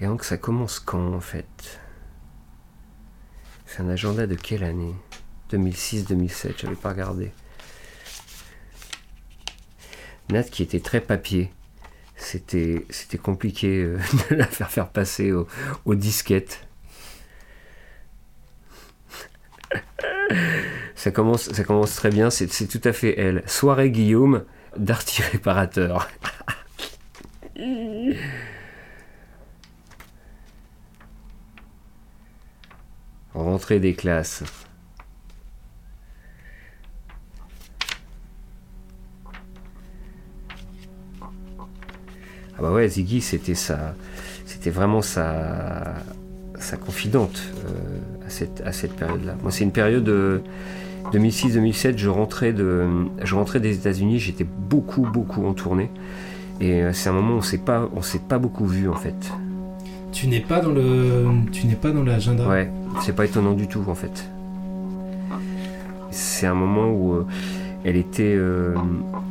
Et donc ça commence quand en fait? C'est un agenda de quelle année? 2006-2007, j'avais pas regardé. Nat qui était très papier. C'était, c'était compliqué euh, de la faire faire passer aux au disquettes. ça, commence, ça commence très bien, c'est, c'est tout à fait elle. Soirée Guillaume, Darty Réparateur. Rentrée des classes. Ah bah ouais, Ziggy, c'était ça, c'était vraiment sa, sa confidente euh, à cette, à cette période-là. Moi, c'est une période de 2006-2007. Je rentrais de, je rentrais des États-Unis. J'étais beaucoup, beaucoup en tournée, et euh, c'est un moment où on s'est pas, on s'est pas beaucoup vu en fait. Tu n'es pas dans le, tu n'es pas dans l'agenda. Ouais, c'est pas étonnant du tout en fait. C'est un moment où euh, elle était,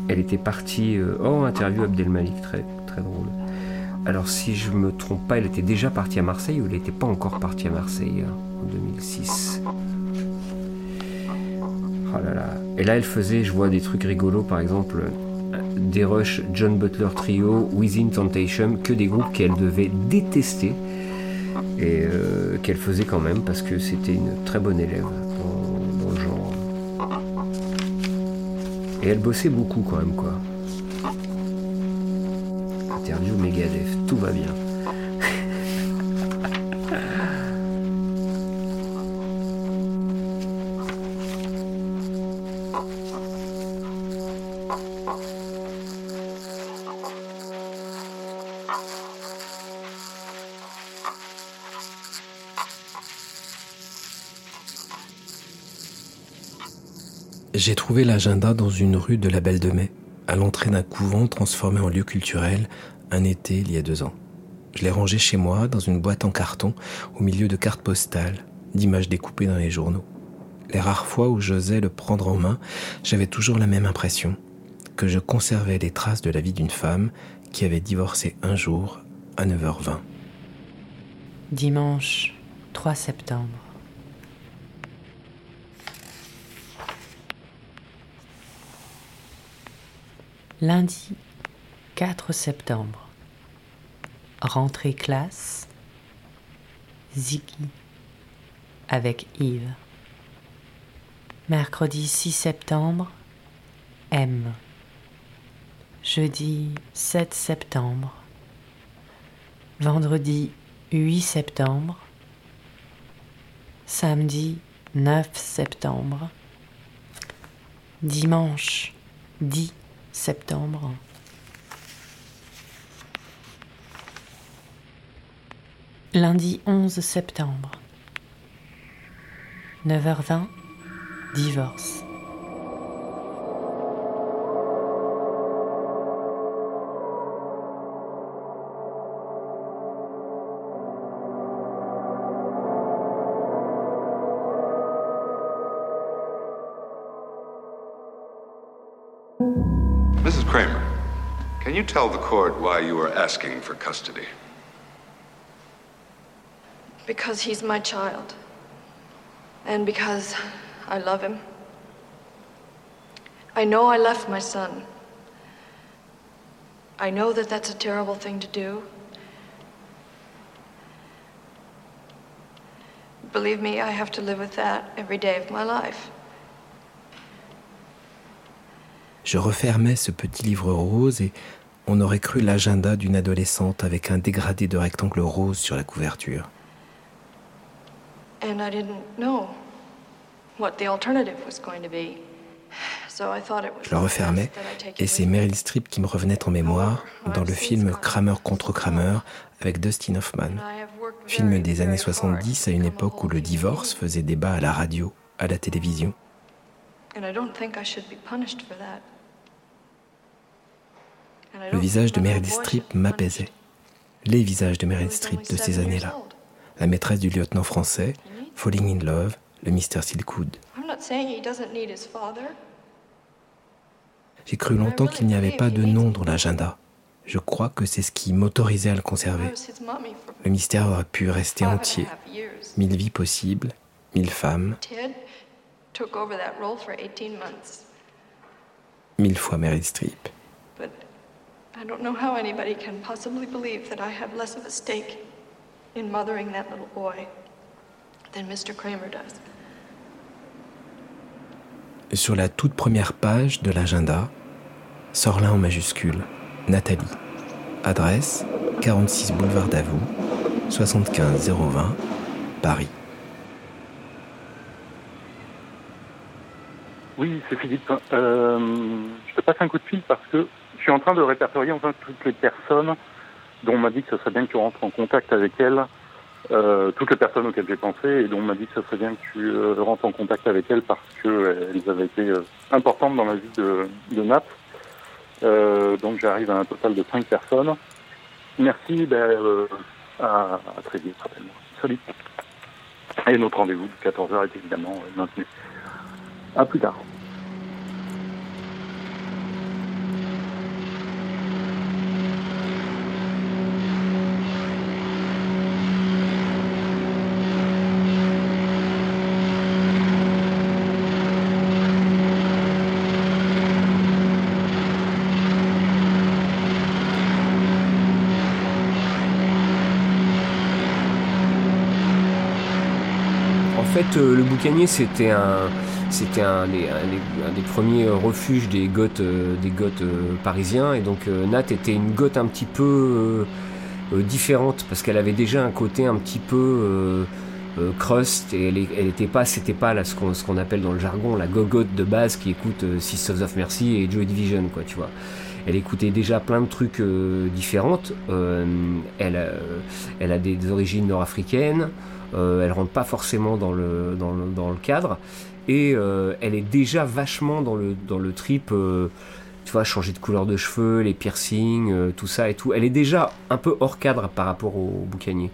elle était partie. oh, interview Abdelmalik, très drôle. Alors si je me trompe pas, elle était déjà partie à Marseille ou elle n'était pas encore partie à Marseille hein, en 2006 Oh là là. Et là elle faisait, je vois des trucs rigolos par exemple, des rushs John Butler Trio, Within Temptation, que des groupes qu'elle devait détester et euh, qu'elle faisait quand même parce que c'était une très bonne élève dans, le genre. Et elle bossait beaucoup quand même quoi interview Megadeth, tout va bien. J'ai trouvé l'agenda dans une rue de la Belle de Mai, à l'entrée d'un couvent transformé en lieu culturel un été il y a deux ans. Je l'ai rangé chez moi dans une boîte en carton au milieu de cartes postales, d'images découpées dans les journaux. Les rares fois où j'osais le prendre en main, j'avais toujours la même impression, que je conservais les traces de la vie d'une femme qui avait divorcé un jour à 9h20. Dimanche 3 septembre. Lundi 4 septembre. Rentrée classe. Ziggy avec Yves. Mercredi 6 septembre. M. Jeudi 7 septembre. Vendredi 8 septembre. Samedi 9 septembre. Dimanche 10 septembre. Lundi 11 septembre. 9h20, divorce. Tell the court why you are asking for custody? Because he's my child. And because I love him. I know I left my son. I know that that's a terrible thing to do. Believe me, I have to live with that every day of my life. Je refermais ce petit livre rose et on aurait cru l'agenda d'une adolescente avec un dégradé de rectangle rose sur la couverture. And I didn't know what the alternative was going to be. So I thought it was Je le refermais et c'est Meryl Streep qui me revenait en mémoire dans le film Kramer contre Kramer avec Dustin Hoffman. Film des années 70 à une époque où le divorce faisait débat à la radio, à la télévision. And I don't think I should be punished for that. Le visage de Meryl Streep m'apaisait. Les visages de Meryl Streep de ces années-là. La maîtresse du lieutenant français, Falling in Love, le his father. J'ai cru longtemps qu'il n'y avait pas de nom dans l'agenda. Je crois que c'est ce qui m'autorisait à le conserver. Le mystère aurait pu rester entier. Mille vies possibles, mille femmes. Mille fois Meryl Streep. I don't know how anybody can possibly believe that I have less of a stake in mothering that little boy than Mr. Kramer does. Sur la toute première page de l'agenda, sort là en majuscule Nathalie. Adresse 46 boulevard Davout, 75 020, Paris. Oui, c'est Philippe. Euh, je te passe un coup de fil parce que suis en train de répertorier enfin toutes les personnes dont on m'a dit que ce serait bien que tu rentres en contact avec elles, euh, toutes les personnes auxquelles j'ai pensé et dont on m'a dit que ce serait bien que tu euh, rentres en contact avec elles parce qu'elles avaient été euh, importantes dans la vie de, de Nat. donc j'arrive à un total de 5 personnes. Merci, ben, à, très vite, certainement. Salut. Et notre rendez-vous de 14h est évidemment maintenu. À plus tard. Euh, c'était un, c'était un, des, premiers refuges des goths, euh, des goths euh, parisiens. Et donc, Nat était une goth un petit peu différente parce qu'elle avait déjà un côté un petit peu crust et elle, elle était pas, c'était pas là, ce qu'on, appelle dans le jargon la gogotte de base qui écoute Sisters of Mercy et Joy Division, quoi, tu vois elle écoutait déjà plein de trucs différentes. elle, elle a des origines nord-africaines. Euh, elle rentre pas forcément dans le, dans le, cadre, et euh, elle est déjà vachement dans le, dans le trip, euh, tu vois, changer de couleur de cheveux, les piercings, tout ça et tout. Elle est déjà un peu hors cadre par rapport au, boucanier.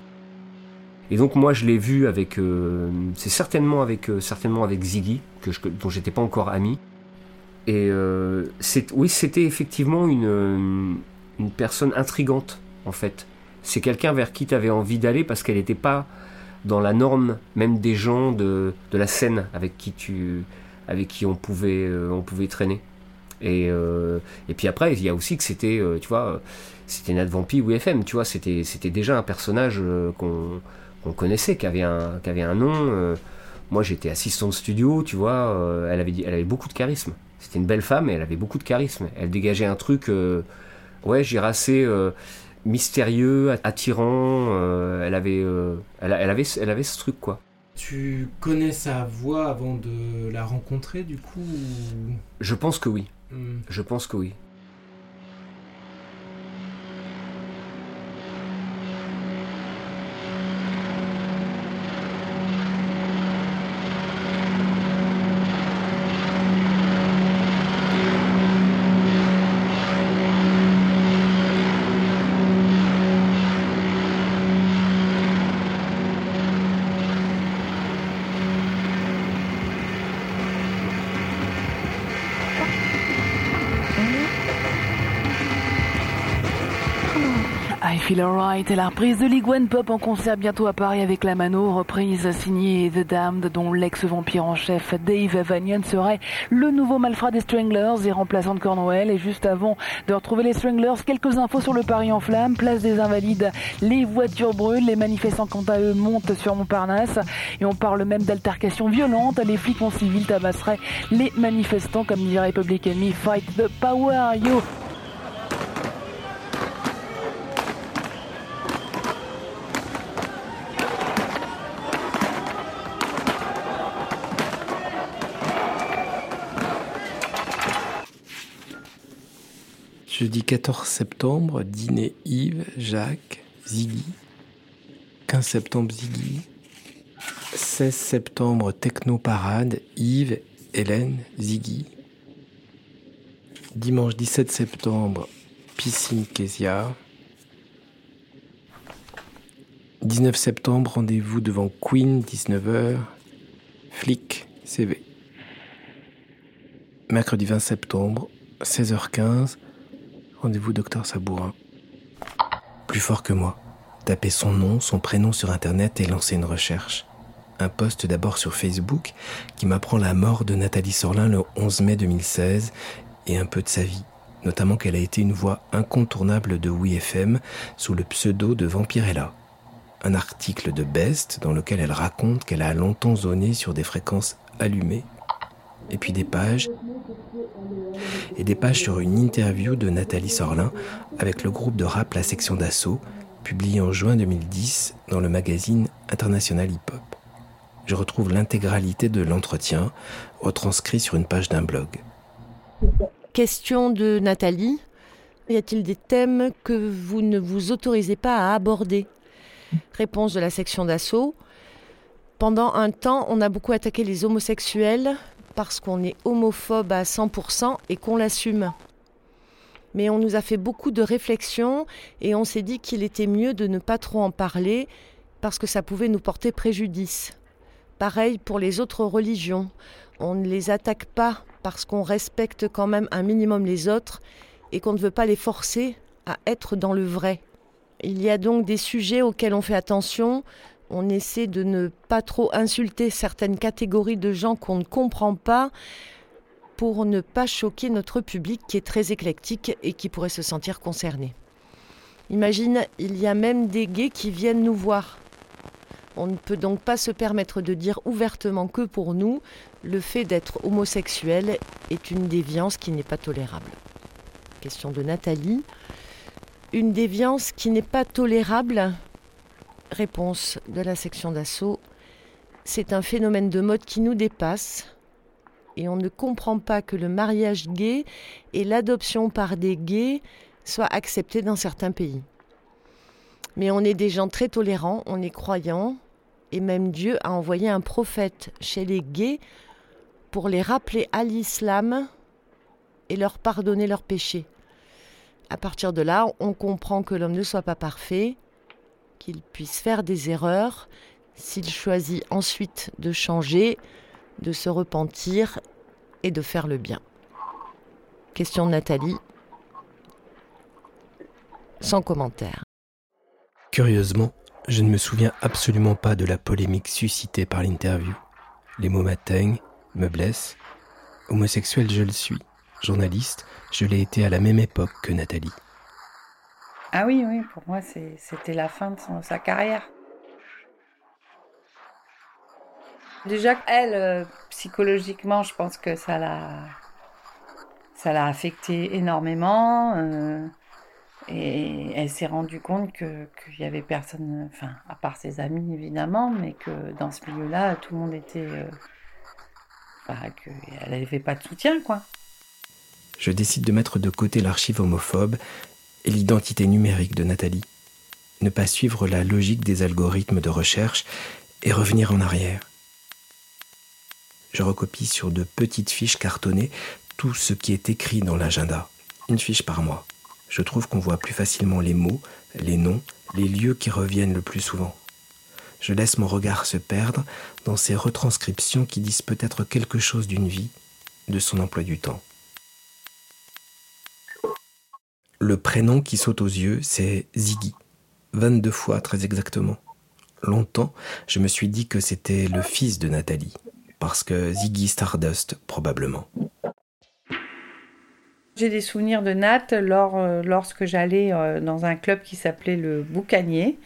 Et donc moi je l'ai vu avec, c'est certainement avec, certainement avec Ziggy, que je, dont j'étais pas encore ami. Et c'est, oui, c'était effectivement une, une personne intrigante en fait. C'est quelqu'un vers qui tu avais envie d'aller parce qu'elle n'était pas dans la norme même des gens de, de la scène avec qui tu avec qui on pouvait euh, on pouvait traîner. Et, euh, et puis après il y a aussi que c'était euh, tu vois c'était Nat Vampi ou FM tu vois c'était c'était déjà un personnage qu'on qu'on connaissait qui avait un qui avait un nom moi j'étais assistant de studio tu vois elle avait elle avait beaucoup de charisme. C'était une belle femme et elle avait beaucoup de charisme. Elle dégageait un truc ouais j'irais assez mystérieux, attirant. Euh, elle, avait, euh, elle, avait, elle avait ce truc, quoi. Tu connais sa voix avant de la rencontrer, du coup Je pense que oui. Hmm. Je pense que oui. Et la reprise de League One Pop en concert bientôt à Paris avec la Mano, reprise signée The Damned dont l'ex-vampire en chef Dave Vanian serait le nouveau malfrat des Stranglers et remplaçant de Cornwell. Et juste avant de retrouver les Stranglers, quelques infos sur le Paris en flammes, place des Invalides, les voitures brûlent, les manifestants quant à eux montent sur Montparnasse. Et on parle même d'altercations violentes, les flics en civil tabasseraient les manifestants comme dirait Public Enemy, fight the power, yo Jeudi 14 septembre, dîner Yves, Jacques, Ziggy. 15 septembre, Ziggy. 16 septembre, techno parade, Yves, Hélène, Ziggy. Dimanche 17 septembre, piscine Késia. 19 septembre, rendez-vous devant Queen, 19h. Flic, CV. Mercredi 20 septembre, 16h15, Rendez-vous docteur Sabourin. Plus fort que moi, taper son nom, son prénom sur Internet et lancer une recherche. Un post d'abord sur Facebook qui m'apprend la mort de Nathalie Sorlin le 11 mai 2016 et un peu de sa vie, notamment qu'elle a été une voix incontournable de WeFM sous le pseudo de Vampirella. Un article de Best dans lequel elle raconte qu'elle a longtemps zoné sur des fréquences allumées. Et puis des pages et des pages sur une interview de Nathalie Sorlin avec le groupe de rap La Section d'Assaut, publié en juin 2010 dans le magazine International Hip Hop. Je retrouve l'intégralité de l'entretien, retranscrit sur une page d'un blog. Question de Nathalie. Y a-t-il des thèmes que vous ne vous autorisez pas à aborder? Réponse de la section d'assaut. Pendant un temps, on a beaucoup attaqué les homosexuels parce qu'on est homophobe à 100% et qu'on l'assume. Mais on nous a fait beaucoup de réflexions et on s'est dit qu'il était mieux de ne pas trop en parler parce que ça pouvait nous porter préjudice. Pareil pour les autres religions. On ne les attaque pas parce qu'on respecte quand même un minimum les autres et qu'on ne veut pas les forcer à être dans le vrai. Il y a donc des sujets auxquels on fait attention. On essaie de ne pas trop insulter certaines catégories de gens qu'on ne comprend pas pour ne pas choquer notre public qui est très éclectique et qui pourrait se sentir concerné. Imagine, il y a même des gays qui viennent nous voir. On ne peut donc pas se permettre de dire ouvertement que pour nous, le fait d'être homosexuel est une déviance qui n'est pas tolérable. Question de Nathalie. Une déviance qui n'est pas tolérable Réponse de la section d'assaut. C'est un phénomène de mode qui nous dépasse et on ne comprend pas que le mariage gay et l'adoption par des gays soient acceptés dans certains pays. Mais on est des gens très tolérants, on est croyants, et même Dieu a envoyé un prophète chez les gays pour les rappeler à l'islam et leur pardonner leurs péchés. À partir de là, on comprend que l'homme ne soit pas parfait, qu'il puisse faire des erreurs, s'il choisit ensuite de changer, de se repentir et de faire le bien. Question de Nathalie. Sans commentaire. Curieusement, je ne me souviens absolument pas de la polémique suscitée par l'interview. Les mots m'atteignent, me blessent. Homosexuel, je le suis. Journaliste, je l'ai été à la même époque que Nathalie. Ah oui, oui, pour moi, c'était la fin de sa carrière. Déjà, elle, euh, psychologiquement, je pense que ça l'a, ça l'a affecté énormément. Euh, et elle s'est rendue compte qu'il y avait personne, enfin, à part ses amis évidemment, mais que dans ce milieu-là, tout le monde était, euh, enfin, qu'elle n'avait pas de soutien, quoi. Je décide de mettre de côté l'archive homophobe et l'identité numérique de Nathalie. Ne pas suivre la logique des algorithmes de recherche et revenir en arrière je recopie sur de petites fiches cartonnées tout ce qui est écrit dans l'agenda, une fiche par mois. Je trouve qu'on voit plus facilement les mots, les noms, les lieux qui reviennent le plus souvent. Je laisse mon regard se perdre dans ces retranscriptions qui disent peut-être quelque chose d'une vie, de son emploi du temps. Le prénom qui saute aux yeux, c'est Ziggy. 22 fois très exactement. Longtemps, je me suis dit que c'était le fils de Nathalie, parce que Ziggy Stardust, probablement. J'ai des souvenirs de Nat euh, lorsque j'allais euh, dans un club qui s'appelait le Boucanier,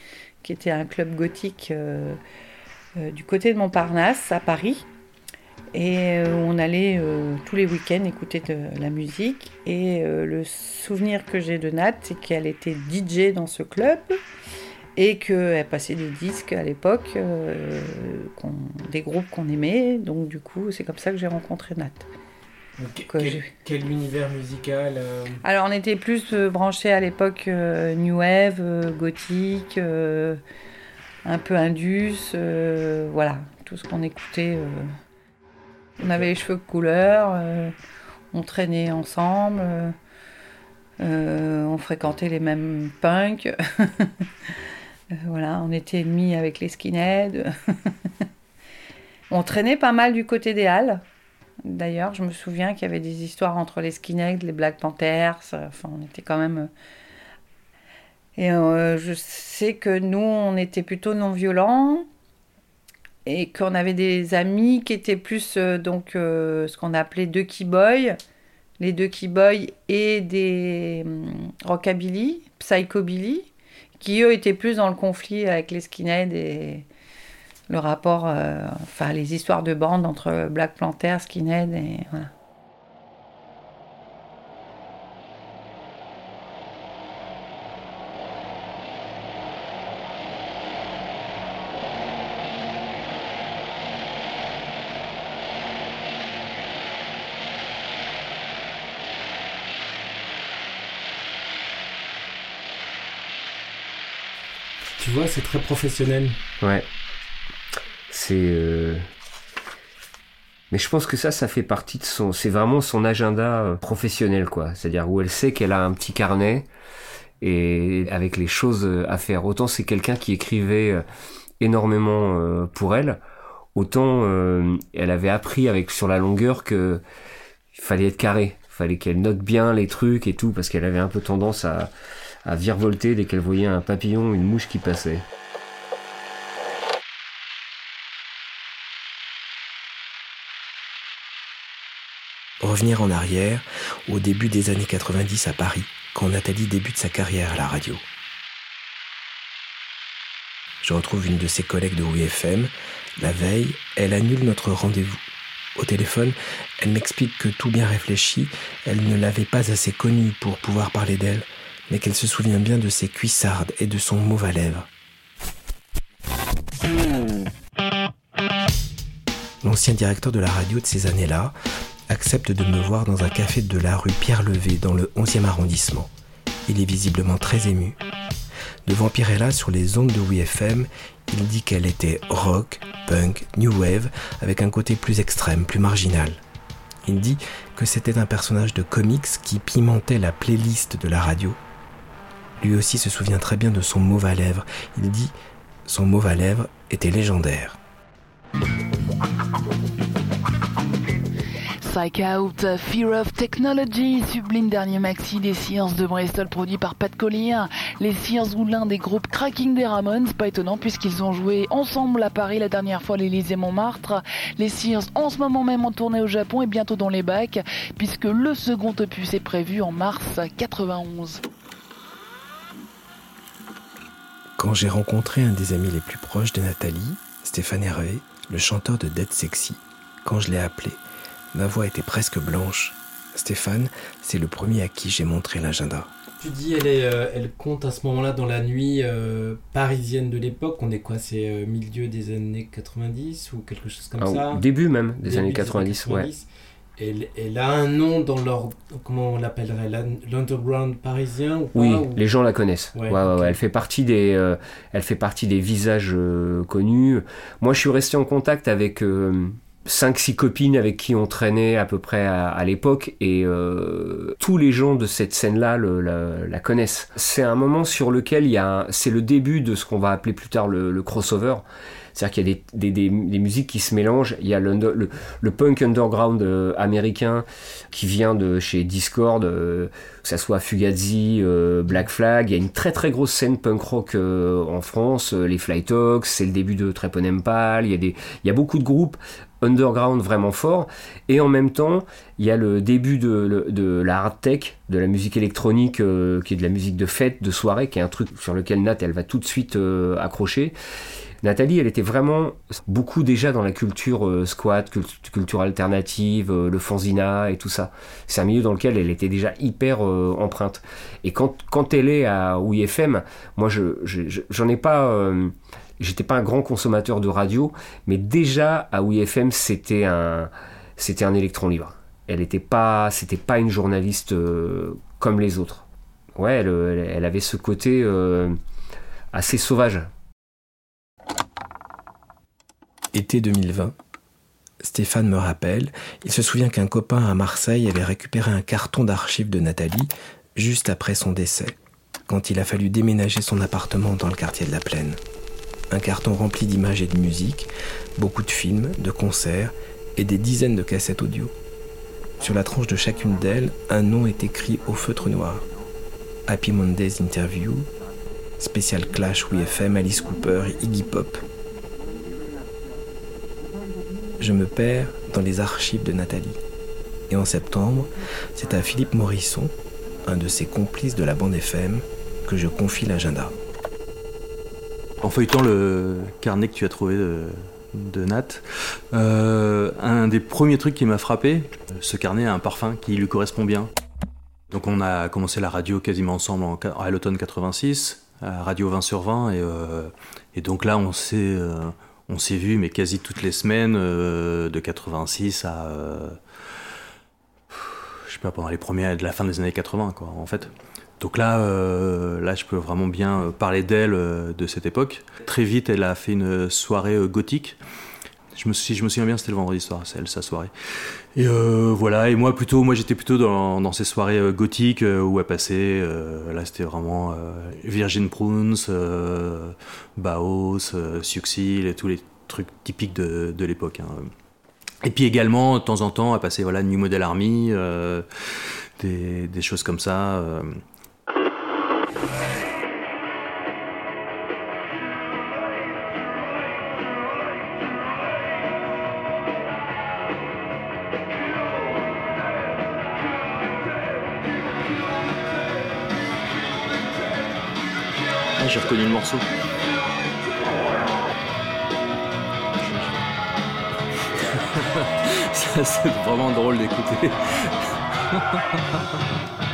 qui était un club gothique euh, du côté de Montparnasse, à Paris. Et on allait tous les week-ends écouter de la musique. Et le souvenir que j'ai de Nat, c'est qu'elle était DJ dans ce club et qu'elle passait des disques à l'époque, euh, des groupes qu'on aimait. Donc du coup, c'est comme ça que j'ai rencontré Nat. quel, univers musical euh Alors on était plus euh, branchés à l'époque New Wave, gothique, un peu Indus, voilà, tout ce qu'on écoutait. On avait les cheveux de couleur, on traînait ensemble, on fréquentait les mêmes punks. Euh, voilà, on était ennemis avec les skinheads. on traînait pas mal du côté des Halles. D'ailleurs, je me souviens qu'il y avait des histoires entre les skinheads, les Black Panthers. Enfin, on était quand même. Et euh, je sais que nous, on était plutôt non violents et qu'on avait des amis qui étaient plus euh, donc euh, ce qu'on appelait deux keyboys, les deux keyboys et des hum, rockabilly, psychobilly, qui eux étaient plus dans le conflit avec les skinheads et le rapport, enfin les histoires de bande entre Black Panther, skinhead et voilà. Tu vois, c'est très professionnel. Ouais. C'est. euh, Mais je pense que ça, ça fait partie de son. C'est vraiment son agenda euh, professionnel, quoi. C'est-à-dire où elle sait qu'elle a un petit carnet et avec les choses euh, à faire. Autant c'est quelqu'un qui écrivait énormément pour elle, autant elle avait appris avec sur la longueur que il fallait être carré. Il fallait qu'elle note bien les trucs et tout, parce qu'elle avait un peu tendance à, à virevolter dès qu'elle voyait un papillon, une mouche qui passait. Revenir en arrière, au début des années 90 à Paris, quand Nathalie débute sa carrière à la radio. Je retrouve une de ses collègues de WFM. La veille, elle annule notre rendez-vous. Au téléphone, elle m'explique que tout bien réfléchi, elle ne l'avait pas assez connue pour pouvoir parler d'elle, mais qu'elle se souvient bien de ses cuissardes et de son mauve à lèvres. L'ancien directeur de la radio de ces années-là accepte de me voir dans un café de la rue Pierre-Levé dans le 11e arrondissement. Il est visiblement très ému. Devant Pirella sur les ondes de WFM, il dit qu'elle était rock, punk, new wave, avec un côté plus extrême, plus marginal. Il dit que c'était un personnage de comics qui pimentait la playlist de la radio. Lui aussi se souvient très bien de son mauve à lèvres. Il dit son mauve à lèvres était légendaire. Psych Out, Fear of Technology, sublime dernier maxi des Sears de Bristol produit par Pat Collier. Les Sears ou l'un des groupes cracking des Ramones, pas étonnant puisqu'ils ont joué ensemble à Paris la dernière fois à l'Élysée Montmartre. Les Sears en ce moment même en tournée au Japon et bientôt dans les bacs puisque le second opus est prévu en mars 91. Quand j'ai rencontré un des amis les plus proches de Nathalie, Stéphane Hervé, le chanteur de Dead Sexy, quand je l'ai appelé, ma voix était presque blanche. Stéphane, c'est le premier à qui j'ai montré l'agenda. Tu dis elle, est, euh, elle compte à ce moment-là dans la nuit euh, parisienne de l'époque. On est quoi C'est euh, milieu des années 90 ou quelque chose comme Ah, ça? au début même des Début années 90, ouais. Elle, elle a un nom dans leur. Comment on l'appellerait l'un- L'underground parisien ou pas, Oui, ou- les gens la connaissent. Ouais, Ouais, ouais, ok. ouais. Elle fait partie des, euh, elle fait partie des visages euh, connus. Moi, je suis resté en contact avec euh, cinq, six copines avec qui on traînait à peu près à, à l'époque, et euh, tous les gens de cette scène-là la, la connaissent. C'est un moment sur lequel il y a, c'est le début de ce qu'on va appeler plus tard le, le crossover. C'est-à-dire qu'il y a des, des, des- des musiques qui se mélangent. Il y a le, le, punk underground euh, américain qui vient de chez Discord, euh, que ça soit Fugazi, euh, Black Flag. Il y a une très très grosse scène punk rock euh, en France. les Fly Talks, c'est le début de Trepon Empal. Il y a des, il y a beaucoup de groupes underground vraiment forts. Et en même temps, il y a le début de, de la hard tech, de la musique électronique, euh, qui est de la musique de fête, de soirée, qui est un truc sur lequel Nat, elle va tout de suite euh, accrocher. Nathalie, elle était vraiment beaucoup déjà dans la culture euh, squat, cult- culture alternative, euh, le fanzina et tout ça. C'est un milieu dans lequel elle était déjà hyper euh, empreinte. Et quand, elle est à OIFM, moi, je, je- je- j'en ai pas. J'étais pas un grand consommateur de radio, mais déjà à OIFM, c'était un, c'était un électron libre. Elle était pas, c'était pas une journaliste comme les autres. Ouais, elle, avait ce côté assez sauvage. Été 2020. Stéphane me rappelle, il se souvient qu'un copain à Marseille avait récupéré un carton d'archives de Nathalie juste après son décès, quand il a fallu déménager son appartement dans le quartier de la Plaine. Un carton rempli d'images et de musique, beaucoup de films, de concerts et des dizaines de cassettes audio. Sur la tranche de chacune d'elles, un nom est écrit au feutre noir. Happy Mondays Interview, Spécial Clash WFM, Alice Cooper, Iggy Pop. Je me perds dans les archives de Nathalie. Et en septembre, c'est à Philippe Morisson, un de ses complices de la bande FM, que je confie l'agenda. En feuilletant le carnet que tu as trouvé de, Nat, euh, un des premiers trucs qui m'a frappé, ce carnet a un parfum qui lui correspond bien. Donc on a commencé la radio quasiment ensemble en, à l'automne 86, à Radio 20 sur 20, et, euh, et donc là on s'est euh, on s'est vu mais quasi toutes les semaines de 86 à je sais pas pendant les premiers de la fin des années 80 quoi en fait. Donc là, là, je peux vraiment bien parler d'elle de cette époque. Très vite, elle a fait une soirée gothique. Je me, si je me souviens bien, c'était le vendredi soir, c'est elle, sa soirée. Et voilà, et moi plutôt, moi j'étais plutôt dans, ces soirées gothiques où elle passait. là, c'était vraiment Virgin Prunes, Baos, Suxil tous les trucs typiques de, l'époque. Hein. Et puis également, de temps en temps, à passer voilà, New Model Army, euh, des, choses comme ça. Morceau. C'est vraiment drôle d'écouter.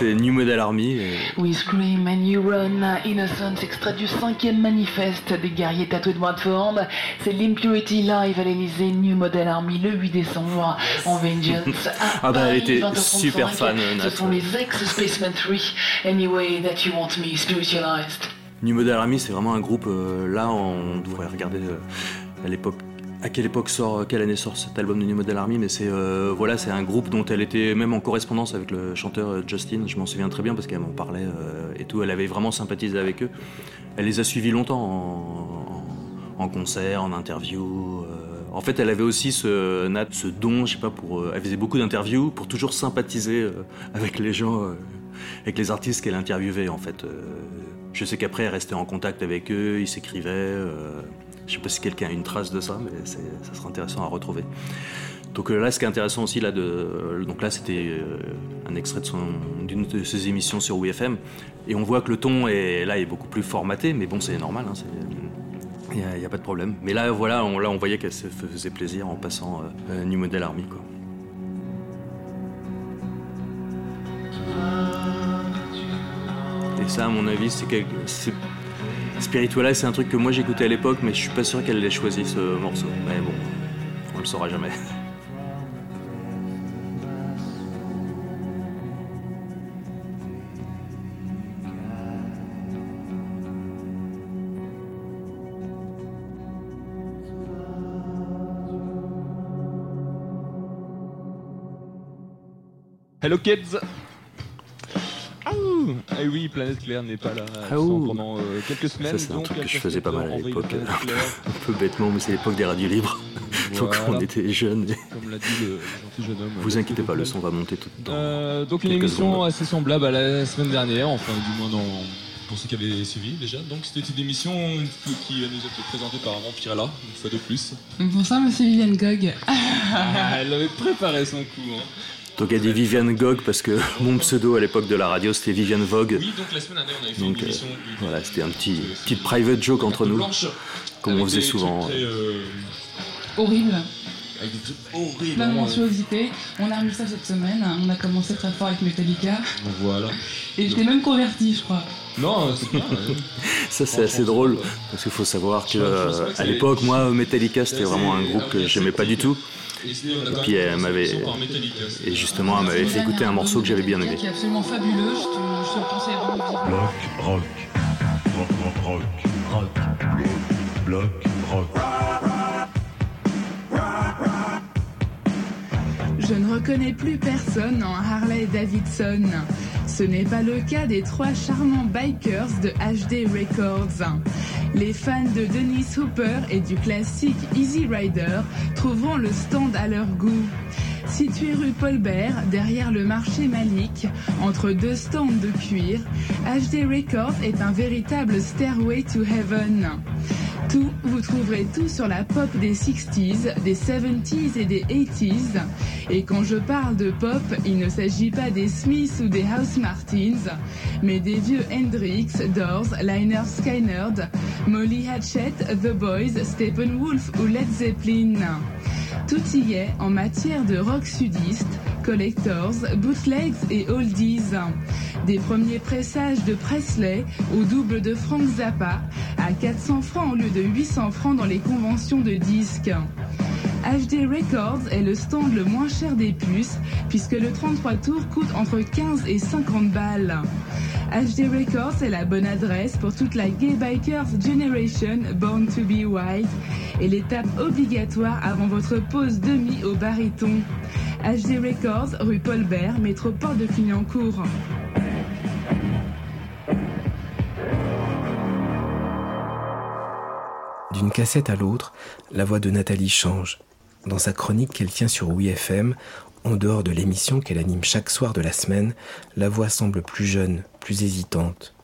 c'est New Model Army. Et... We Scream and You Run, Innocence, extrait du cinquième manifeste des guerriers tatoués de Watford. C'est l'Impurity Live à l'Elysée, New Model Army, le 8 décembre, en Vengeance. ah bah elle était super fan, Nat. Ce sont les ex-Spaceman 3, Anyway That You Want Me, Spiritualized. New Model Army, c'est vraiment un groupe, euh, là on devrait regarder euh, à l'époque à quelle époque sort, quelle année sort cet album de New Model Army, mais c'est euh, voilà, c'est un groupe dont elle était même en correspondance avec le chanteur euh, Justin. Je m'en souviens très bien parce qu'elle m'en parlait euh, et tout. Elle avait vraiment sympathisé avec eux. Elle les a suivis longtemps en, en concert, en interview. Euh. En fait, elle avait aussi ce Nat, ce don, je sais pas, pour. elle faisait beaucoup d'interviews pour toujours sympathiser avec les gens, avec les artistes qu'elle interviewait. En fait, je sais qu'après, elle restait en contact avec eux, ils s'écrivaient. Je sais pas si quelqu'un a une trace de ça, mais ça sera intéressant à retrouver. Donc euh, là, ce qui est intéressant aussi, là, de, donc là, c'était euh, un extrait d'une de, ses émissions sur WFM, et on voit que le ton est là est beaucoup plus formaté, mais bon, c'est normal, hein, il n'y a, pas de problème. Mais là, voilà, on, là, on voyait qu'elle se faisait plaisir en passant euh, New Model Army. Et ça, à mon avis, c'est. Spiritualize, c'est un truc que moi j'écoutais à l'époque, mais je suis pas sûr qu'elle ait choisi ce morceau. Mais bon, on le saura jamais. Hello kids ah oui, Planète Claire n'est pas là ah pendant euh, quelques semaines. Ça, c'est un truc que je faisais pas mal à l'époque. un peu bêtement, mais c'est l'époque des radios libres. donc on était jeunes. Comme l'a dit le gentil jeune homme. Vous inquiétez pas, le son va monter tout dans euh, Donc une émission secondes. assez semblable à la semaine dernière, enfin du moins dans, pour ceux qui avaient suivi déjà. Donc c'était une émission qui nous a été présentée par Vampire là, une fois de plus. Bonsoir Monsieur Viviane Gog. ah, elle avait préparé son coup. Hein. Donc elle dit Viviane Gog parce que mon pseudo à l'époque de la radio c'était Viviane Vogue. Oui, donc la semaine dernière on avait fait donc, une émission. Euh, voilà, c'était un petit petite private joke entre nous, comme on faisait souvent. Très, euh... Horrible. Avec des trucs horribles. Plein de monstruosité. On a remis ça cette semaine. On a commencé très fort avec Metallica. Voilà. Et j'étais même converti, je crois. Non, c'est bien. ça c'est assez drôle parce qu'il faut savoir que à l'époque, moi, Metallica c'était vraiment un groupe que j'aimais pas du tout. Et puis elle m'avait. Et justement, elle m'avait fait écouter un morceau que j'avais bien aimé. Qui est absolument fabuleux, je te, je te conseille vraiment de Bloc, rock, rock, rock, rock, rock, bloc, rock. Je ne reconnais plus personne en Harley Davidson. Ce n'est pas le cas des trois charmants bikers de HD Records. Les fans de Dennis Hooper et du classique Easy Rider trouveront le stand à leur goût. Situé rue Paulbert, derrière le marché Malik, entre deux stands de cuir, HD Records est un véritable stairway to heaven. Tout, vous trouverez tout sur la pop des 60s, des 70s et des 80s. Et quand je parle de pop, il ne s'agit pas des Smiths ou des House Martins, mais des vieux Hendrix, Doors, Liner Skynyrd, Molly Hatchet, The Boys, Steppenwolf ou Led Zeppelin. Tout y est en matière de rock sudiste, collectors, bootlegs et oldies. Des premiers pressages de Presley au double de Frank Zappa à 400 francs au lieu de 800 francs dans les conventions de disques. HD Records est le stand le moins cher des puces puisque le 33 tours coûte entre 15 et 50 balles. HD Records est la bonne adresse pour toute la Gay Bikers Generation Born to be White et l'étape obligatoire avant votre pause demi au baryton. HD Records, rue Paulbert, métropole de Clignancourt. D'une cassette à l'autre, la voix de Nathalie change. Dans sa chronique qu'elle tient sur WeFM, en dehors de l'émission qu'elle anime chaque soir de la semaine, la voix semble plus jeune, plus hésitante.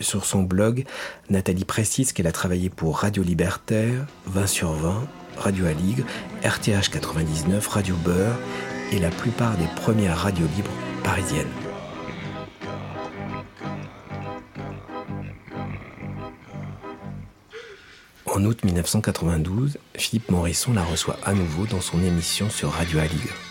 Sur son blog, Nathalie précise qu'elle a travaillé pour Radio Libertaire, 20 sur 20, Radio Aligre, RTH 99, Radio Beurre et la plupart des premières radios libres parisiennes. En août 1992, Philippe Morisson la reçoit à nouveau dans son émission sur Radio Aligre.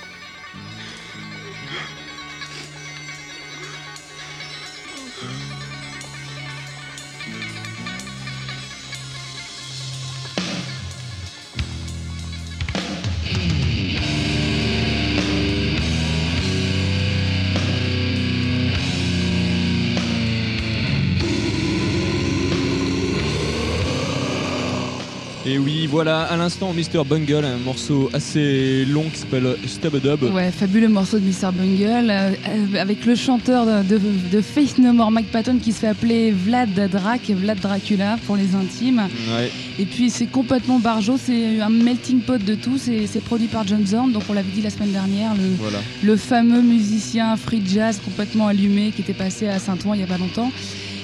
Voilà, à l'instant, Mr. Bungle, un morceau assez long qui s'appelle Stub Dub. Ouais, fabuleux morceau de Mr. Bungle, euh, avec le chanteur de, de, de Faith No More, Mike Patton, qui se fait appeler Vlad Drac, Vlad Dracula pour les intimes. Ouais. Et puis c'est complètement barjo, c'est un melting pot de tout, c'est c'est produit par John Zorn, donc on l'avait dit la semaine dernière, le, Voilà. le fameux musicien free jazz complètement allumé qui était passé à Saint-Ouen il y a pas longtemps.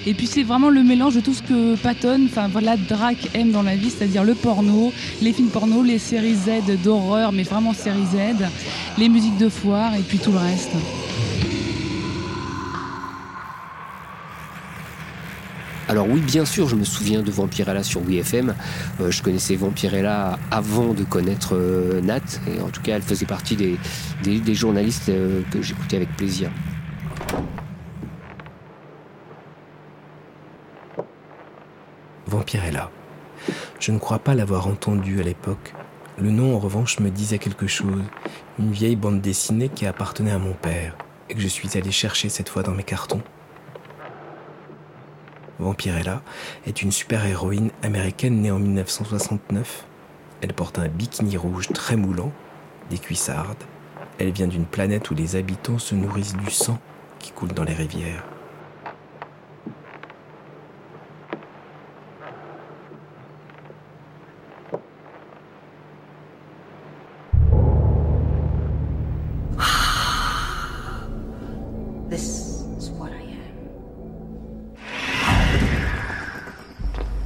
Et puis c'est vraiment le mélange de tout ce que Patton, enfin voilà, Drac aime dans la vie, c'est-à-dire le porno, les films porno, les séries Z d'horreur, mais vraiment séries Z, les musiques de foire et puis tout le reste. Alors oui, bien sûr, je me souviens de Vampirella sur WeFM. Euh, je connaissais Vampirella avant de connaître euh, Nat. Et en tout cas, elle faisait partie des journalistes euh, que j'écoutais avec plaisir. Vampirella. Je ne crois pas l'avoir entendu à l'époque. Le nom, en revanche, me disait quelque chose. Une vieille bande dessinée qui appartenait à mon père et que je suis allé chercher cette fois dans mes cartons. Vampirella est une super-héroïne américaine née en 1969. Elle porte un bikini rouge très moulant, des cuissardes. Elle vient d'une planète où les habitants se nourrissent du sang qui coule dans les rivières.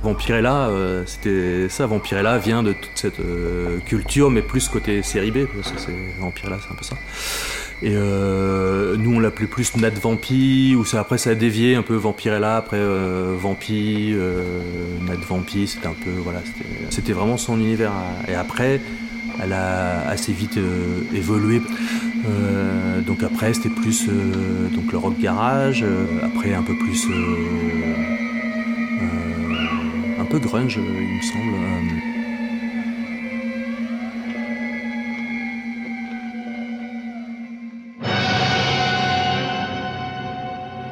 Vampirella, euh, c'était ça. Vampirella vient de toute cette euh, culture, mais plus côté série B, parce que c'est Vampirella, c'est un peu ça. Et euh, nous, on l'appelait plus Nat Vampi, ou ça, après ça a dévié un peu Vampirella, après Vampi, Nat Vampi, c'était un peu voilà, c'était- vraiment son univers. Et après, elle a assez vite évolué. Donc après, c'était plus donc le rock garage. après, un peu plus peu grunge, euh, il me semble. euh.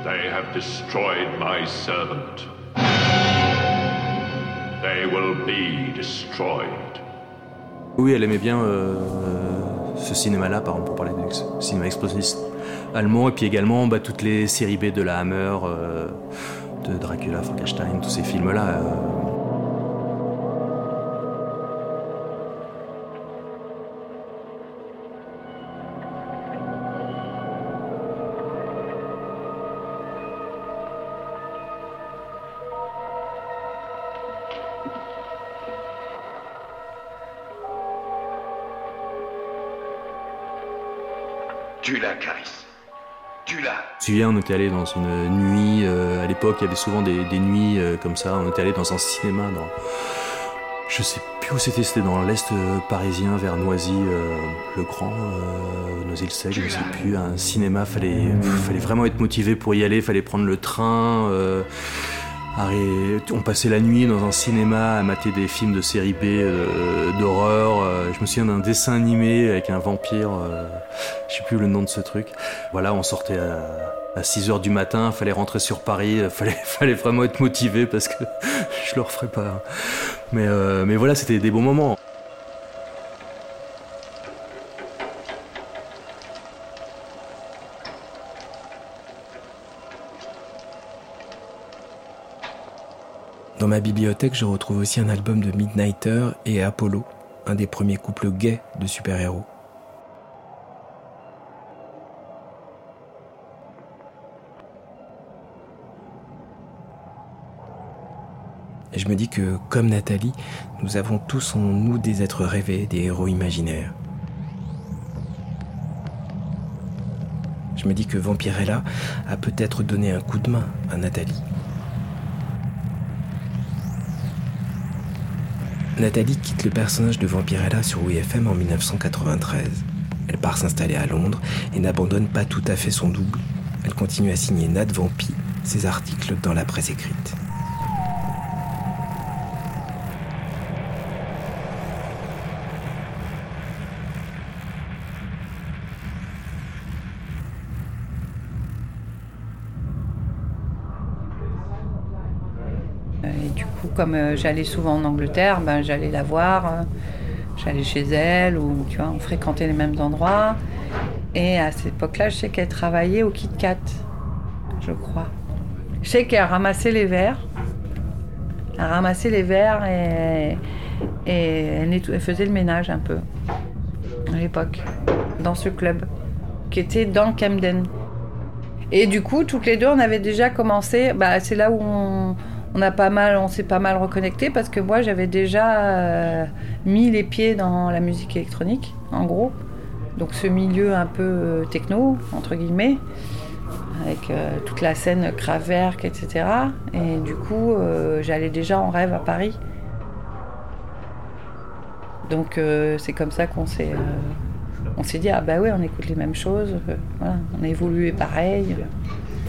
They have destroyed my servant. They will be destroyed. Oui, elle aimait bien euh, ce cinéma-là, par exemple, pour parler du cinéma explosif allemand, et puis également bah, toutes les séries B de la Hammer, euh, de Dracula, Frankenstein, tous ces films-là. euh, Tue-la, Caris. Tue-la. Je me souviens, on était allé dans une nuit, euh, à l'époque, il y avait souvent des, des nuits euh, comme ça, on était allé dans un cinéma dans... Je sais plus où c'était, c'était dans l'est euh, parisien, vers Noisy, le Grand, euh, Noisy-le-Sec, je sais plus, un cinéma, fallait, pff, fallait vraiment être motivé pour y aller, fallait prendre le train. On passait la nuit dans un cinéma à mater des films de série B euh, d'horreur. euh, je me souviens d'un dessin animé avec un vampire, euh, je sais plus le nom de ce truc. Voilà, on sortait à, à 6 heures du matin, fallait rentrer sur Paris, euh, fallait, fallait vraiment être motivé parce que je le referais pas. Euh, mais voilà, c'était des bons moments. Dans ma bibliothèque, je retrouve aussi un album de Midnighter et Apollo, un des premiers couples gays de super-héros. Et je me dis que, comme Nathalie, nous avons tous en nous des êtres rêvés, des héros imaginaires. Je me dis que Vampirella a peut-être donné un coup de main à Nathalie. Nathalie quitte le personnage de Vampirella sur WFM en 1993. Elle part s'installer à Londres et n'abandonne pas tout à fait son double. Elle continue à signer Nat Vampi, ses articles dans la presse écrite. Et du coup, comme euh, j'allais souvent en Angleterre, ben, j'allais la voir, euh, j'allais chez elle, ou tu vois, on fréquentait les mêmes endroits. Et à cette époque-là, je sais qu'elle travaillait au Kit Kat, je crois. Je sais qu'elle ramassait les verres. Elle ramassait les verres et, elle faisait le ménage un peu, à l'époque, dans ce club, qui était dans Camden. Et du coup, toutes les deux, on avait déjà commencé. Bah, c'est là où on, on a pas mal, on s'est pas mal reconnecté parce que moi, j'avais déjà euh, mis les pieds dans la musique électronique, en gros. Donc, ce milieu un peu euh, techno, entre guillemets, avec euh, toute la scène Kraftwerk, etc. Et du coup, j'allais déjà en rêve à Paris. Donc, c'est comme ça qu'on s'est. on dit, ah bah ouais, on écoute les mêmes choses, on a évolué pareil.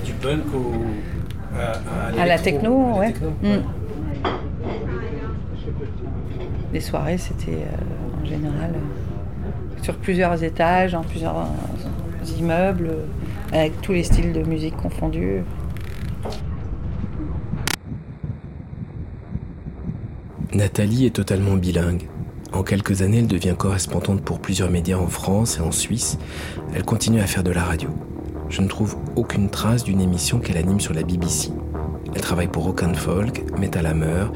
Du punk au. À, À la techno, à la ouais. techno, Mm. Les soirées, c'était euh, en général euh, sur plusieurs étages, dans plusieurs euh, immeubles, euh, avec tous les styles de musique confondus. Nathalie est totalement bilingue. En quelques années, elle devient correspondante pour plusieurs médias en France et en Suisse. Elle continue à faire de la radio. Je ne trouve aucune trace d'une émission qu'elle anime sur la BBC. Elle travaille pour Rock and Folk, Metal Hammer,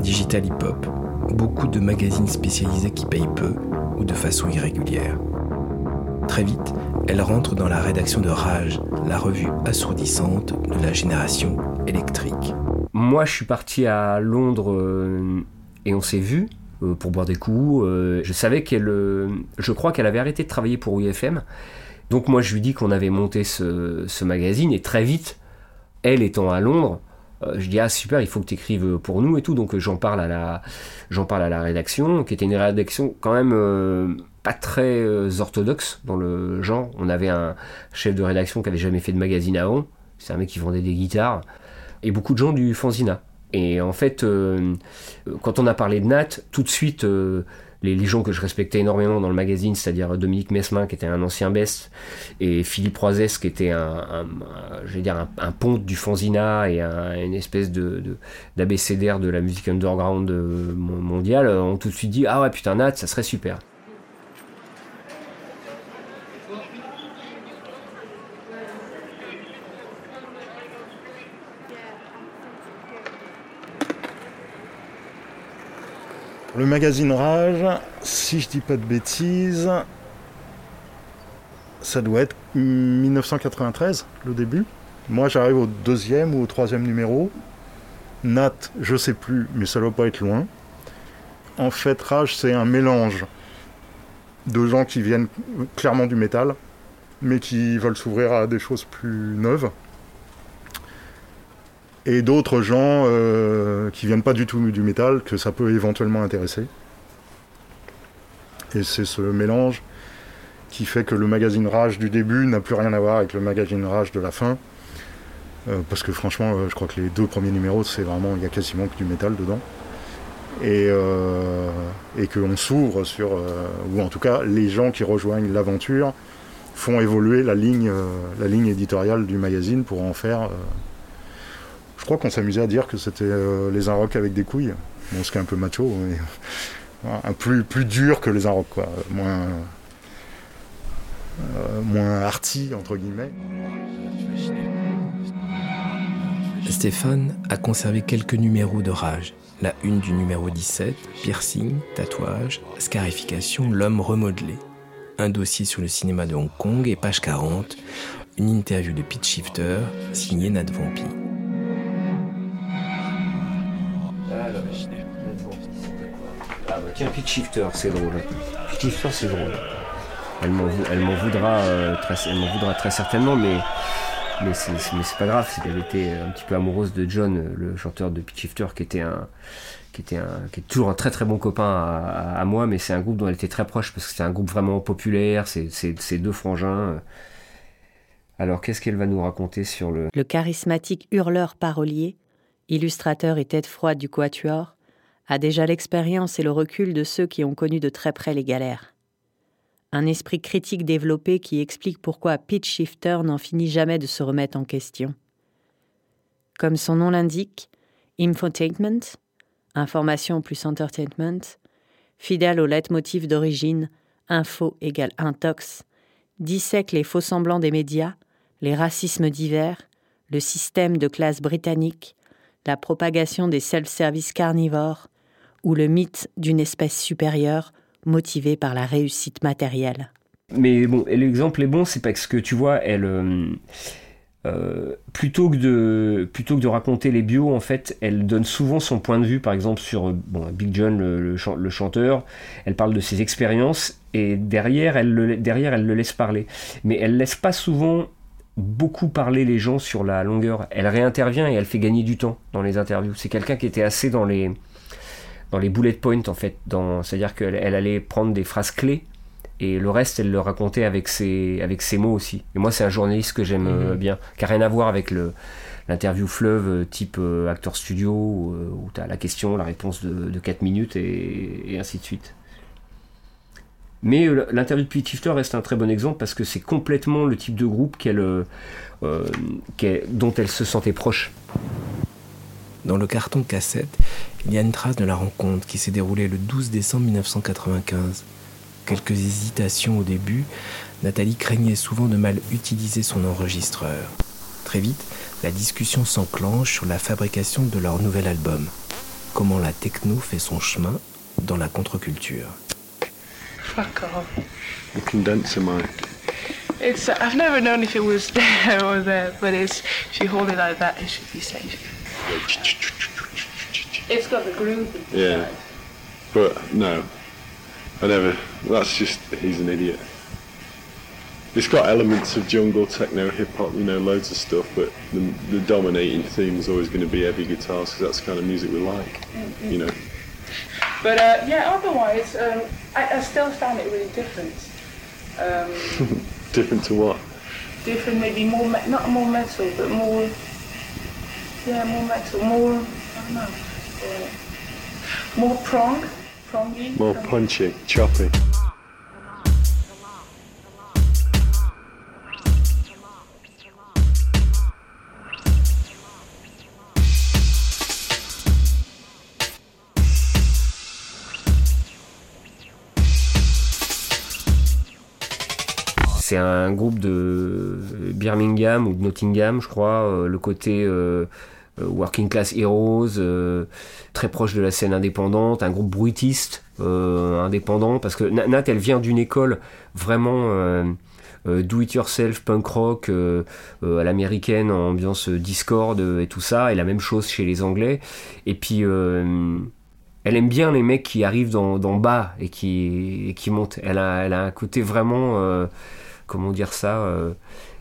Digital Hip Hop, beaucoup de magazines spécialisés qui payent peu ou de façon irrégulière. Très vite, elle rentre dans la rédaction de Rage, la revue assourdissante de la génération électrique. Moi, je suis parti à Londres euh, et on s'est vu euh, pour boire des coups. euh, je savais qu'elle, je crois qu'elle avait arrêté de travailler pour UFM. Donc moi, je lui dis qu'on avait monté ce, magazine et très vite, elle étant à Londres, euh, je dis ah super, il faut que tu écrives pour nous et tout. Donc euh, j'en parle à la, j'en parle à la rédaction, qui était une rédaction quand même euh, pas très euh, orthodoxe dans le genre. On avait un chef de rédaction qui avait jamais fait de magazine avant. C'est un mec qui vendait des guitares et beaucoup de gens du fanzina. Et en fait, quand on a parlé de Nat, tout de suite, les, les gens que je respectais énormément dans le magazine, c'est-à-dire Dominique Mesmin, qui était un ancien best, et Philippe Roisès, qui était un, un- dire un, ponte du fanzina et un- une espèce de, de- d'abécédaire de la musique underground euh, mon- mondiale, ont tout de suite dit Ah ouais, putain, Nat, ça serait super. Le magazine Rage, si je dis pas de bêtises, ça doit être 1993, le début. Moi, j'arrive au deuxième ou au troisième numéro. Nat, je sais plus, mais ça doit pas être loin. En fait, Rage, c'est un mélange de gens qui viennent clairement du métal mais qui veulent s'ouvrir à des choses plus neuves. Et d'autres gens euh, qui viennent pas du tout du métal, que ça peut éventuellement intéresser. Et c'est ce mélange qui fait que le magazine Rage du début n'a plus rien à voir avec le magazine Rage de la fin. Euh, parce que franchement, euh, je crois que les deux premiers numéros, c'est vraiment, il y a quasiment que du métal dedans. Et, euh, qu'on s'ouvre sur, ou en tout cas, les gens qui rejoignent l'aventure font évoluer la ligne, la ligne éditoriale du magazine pour en faire. Je crois qu'on s'amusait à dire que c'était euh, les Inrocks avec des couilles. Bon, ce qui est un peu macho, mais un plus, dur que les Inrocks, quoi. Moins, euh, moins arty, entre guillemets. Stéphane a conservé quelques numéros de Rage. La une du numéro 17, piercing, tatouage, scarification, l'homme remodelé. Un dossier sur le cinéma de Hong Kong et page 40, une interview de Pete Shifter signée Nat Vampy. Tiens, Pitch Shifter, c'est drôle. Pitch Shifter, c'est drôle. Elle m'en vou- elle m'en voudra, euh, très, elle très certainement, mais, mais c'est pas grave. Qu'elle était un petit peu amoureuse de John, le chanteur de Pitch Shifter, qui était un, qui était un, qui est toujours un très très bon copain à, à- moi, mais c'est un groupe dont elle était très proche parce que c'est un groupe vraiment populaire. C'est deux frangins. Alors, qu'est-ce qu'elle va nous raconter sur le Le charismatique hurleur parolier, illustrateur et tête froide du quatuor, a déjà l'expérience et le recul de ceux qui ont connu de très près les galères. Un esprit critique développé qui explique pourquoi Pitch Shifter n'en finit jamais de se remettre en question. Comme son nom l'indique, Infotainment, information plus entertainment, fidèle au leitmotiv d'origine, info égale intox, dissèque les faux semblants des médias, les racismes divers, le système de classe britannique, la propagation des self-service carnivores ou le mythe d'une espèce supérieure motivée par la réussite matérielle. Mais bon, l'exemple est bon, c'est parce que tu vois, elle, euh, euh, plutôt que de plutôt que de raconter les bios, en fait, elle donne souvent son point de vue, par exemple sur euh, Big John, le chanteur. Elle parle de ses expériences et derrière, elle le, derrière, elle le laisse parler. Mais elle laisse pas souvent beaucoup parler les gens sur la longueur. Elle réintervient et elle fait gagner du temps dans les interviews. C'est quelqu'un qui était assez dans les dans les bullet points en fait, c'est-à-dire qu'elle elle allait prendre des phrases clés et le reste elle le racontait avec ses avec ses mots aussi. Et moi c'est un journaliste que j'aime euh, Mhm. bien, qui a rien à voir avec le l'interview fleuve euh, type euh, acteur studio où, euh, tu as la question, la réponse de, de 4 minutes et, et ainsi de suite. Mais euh, l'interview de Pete Shifter reste un très bon exemple parce que c'est complètement le type de groupe qu'elle, euh, euh, dont elle se sentait proche. Dans le carton cassette, il y a une trace de la rencontre qui s'est déroulée le 12 décembre 1995. Quelques hésitations au début, Nathalie craignait souvent de mal utiliser son enregistreur. Très vite, la discussion s'enclenche sur la fabrication de leur nouvel album. Comment la techno fait son chemin dans la contre-culture. Fuck off. The condenser mic. It's. I've never known if it was there or there, but it's. If you hold it like that, it should be safe. It's got the groove. Yeah. But no, I never. That's just he's an idiot. It's got elements of jungle, techno, hip hop, you know, loads of stuff. But the, the dominating theme is always going to be heavy guitars because that's the kind of music we like. You know. But uh, yeah, otherwise, um, I, I still found it really different. Um, Different to what? different, maybe more, me- not more metal, but more. Yeah, more metal, more. I don't know. Uh, more prong, prongy. More prong- punchy, choppy. C'est un groupe de Birmingham ou de Nottingham, je crois. euh, le côté euh, Working Class Heroes, euh, très proche de la scène indépendante, un groupe bruitiste euh, indépendant, parce que Na- Nat, elle vient d'une école vraiment euh, euh, do-it-yourself, punk rock, euh, euh, à l'américaine, en ambiance Discord euh, et tout ça, et la même chose chez les Anglais. Et puis... euh, elle aime bien les mecs qui arrivent d'en d'en bas et qui, et qui montent. Elle a, elle a un côté vraiment euh, comment dire ça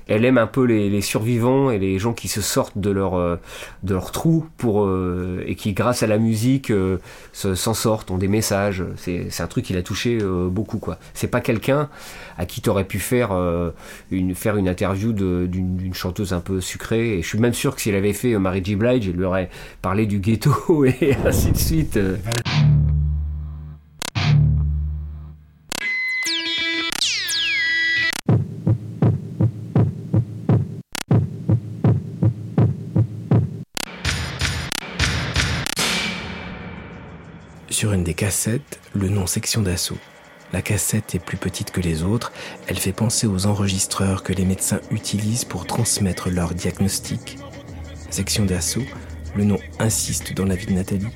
elle aime un peu les, survivants et les gens qui se sortent de leur, euh, de leur trou pour, euh, et qui, grâce à la musique, euh, s'en sortent, ont des messages. C'est, un truc qui l'a touché beaucoup. quoi. C'est pas quelqu'un à qui tu aurais pu faire, une, faire une interview d'une, chanteuse un peu sucrée. Et je suis même sûr que s'il avait fait Mary J. Blige, il lui aurait parlé du ghetto et ainsi de suite. Sur une des cassettes, le nom section d'assaut. La cassette est plus petite que les autres, elle fait penser aux enregistreurs que les médecins utilisent pour transmettre leur diagnostic. Section d'assaut, le nom insiste dans la vie de Nathalie.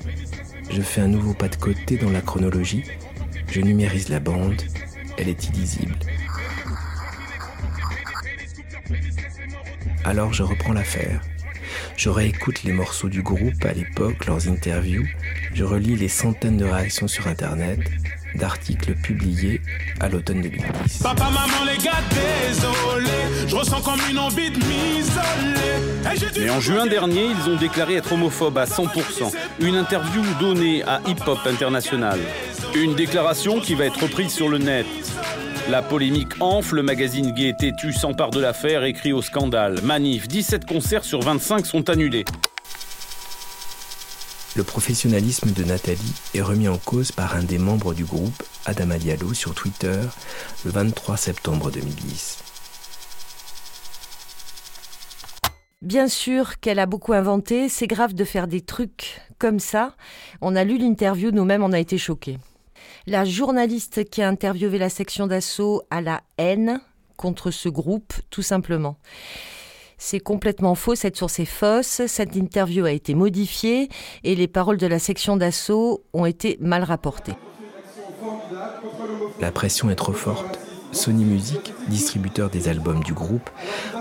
Je fais un nouveau pas de côté dans la chronologie, je numérise la bande, elle est illisible. Alors je reprends l'affaire. Je réécoute les morceaux du groupe à l'époque, leurs interviews. Je relis les centaines de réactions sur Internet, d'articles publiés à l'automne 2010. Papa, maman, les gars, désolé, je ressens comme une envie de m'isoler. Mais en juin dernier, ils ont déclaré être homophobes à 100%. Une interview donnée à Hip Hop International. Une déclaration qui va être reprise sur le net. La polémique enfle, le magazine Gay Têtu s'empare de l'affaire et crie au scandale. Manif, 17 concerts sur 25 sont annulés. Le professionnalisme de Nathalie est remis en cause par un des membres du groupe, Adam Alialo, sur Twitter le 23 septembre 2010. Bien sûr qu'elle a beaucoup inventé, c'est grave de faire des trucs comme ça. On a lu l'interview, nous-mêmes on a été choqués. La journaliste qui a interviewé la section d'assaut a la haine contre ce groupe, tout simplement. C'est complètement faux, cette source est fausse, cette interview a été modifiée et les paroles de la section d'assaut ont été mal rapportées. La pression est trop forte. Sony Music, distributeur des albums du groupe,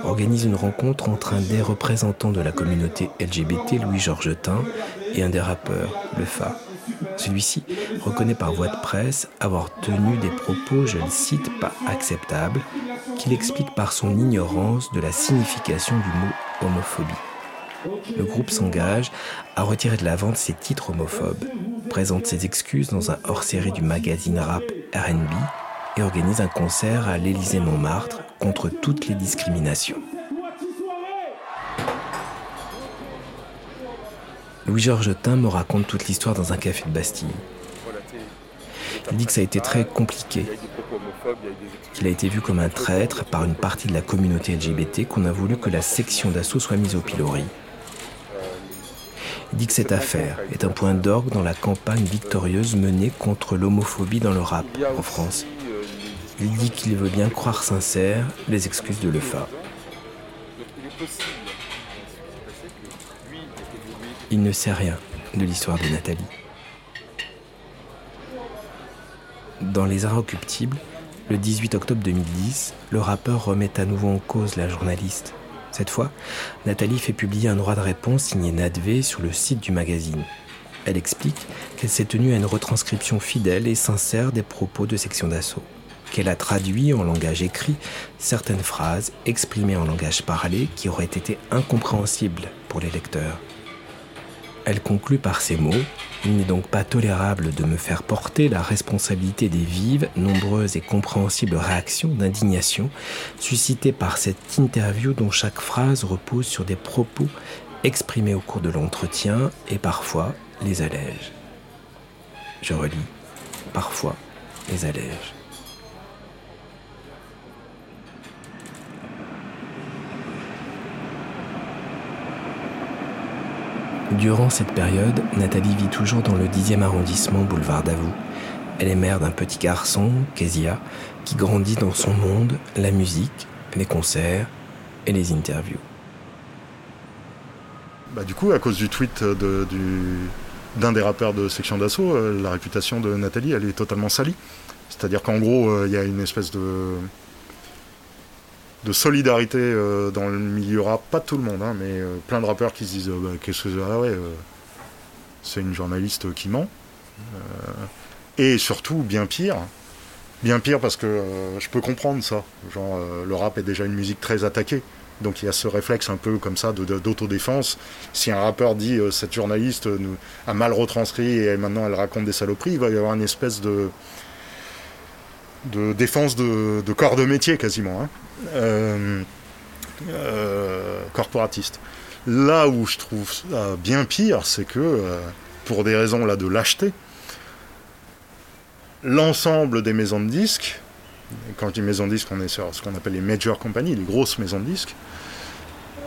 organise une rencontre entre un des représentants de la communauté LGBT, Louis Georgetin, et un des rappeurs, Le Fa. Celui-ci reconnaît par voie de presse avoir tenu des propos, je le cite, pas acceptables, qu'il explique par son ignorance de la signification du mot homophobie. Le groupe s'engage à retirer de la vente ses titres homophobes, présente ses excuses dans un hors-série du magazine rap RB et organise un concert à l'Élysée-Montmartre contre toutes les discriminations. Louis-Georges Tin me raconte toute l'histoire dans un café de Bastille. Il dit que ça a été très compliqué, qu'il a été vu comme un traître par une partie de la communauté LGBT, qu'on a voulu que la section d'assaut soit mise au pilori. Il dit que cette affaire est un point d'orgue dans la campagne victorieuse menée contre l'homophobie dans le rap en France. Il dit qu'il veut bien croire sincère les excuses de l'EFA. Il ne sait rien de l'histoire de Nathalie. Dans Les Inrecuptibles, le 18 octobre 2010, le rappeur remet à nouveau en cause la journaliste. Cette fois, Nathalie fait publier un droit de réponse signé Nadvé sur le site du magazine. Elle explique qu'elle s'est tenue à une retranscription fidèle et sincère des propos de section d'assaut, qu'elle a traduit en langage écrit certaines phrases exprimées en langage parlé qui auraient été incompréhensibles pour les lecteurs. Elle conclut par ces mots Il n'est donc pas tolérable de me faire porter la responsabilité des vives, nombreuses et compréhensibles réactions d'indignation suscitées par cette interview dont chaque phrase repose sur des propos exprimés au cours de l'entretien et parfois les allège. Je relis parfois les allège. Durant cette période, Nathalie vit toujours dans le 10e arrondissement boulevard Davout. Elle est mère d'un petit garçon, Kezia, qui grandit dans son monde, la musique, les concerts et les interviews. Bah, du coup, à cause du tweet d'un des rappeurs de Section d'Assaut, euh, la réputation de Nathalie, elle est totalement salie. C'est-à-dire qu'en gros, euh, il y a une espèce de de solidarité euh, dans le milieu rap, pas tout le monde, hein, mais euh, plein de rappeurs qui se disent euh, bah, qu'est-ce que ah ouais, c'est une journaliste qui ment. et surtout, bien pire, Bien pire parce que euh, je peux comprendre ça. Genre, euh, le rap est déjà une musique très attaquée. Donc il y a ce réflexe un peu comme ça d'autodéfense. Si un rappeur dit euh, cette journaliste euh, a mal retranscrit et maintenant elle raconte des saloperies, il va y avoir une espèce de, de défense de, de corps de métier quasiment. hein. Euh, euh, corporatiste. Là où je trouve ça bien pire, c'est que euh, pour des raisons là de lâcheté, l'ensemble des maisons de disques, quand je dis maisons de disques, on est sur ce qu'on appelle les major companies, les grosses maisons de disques,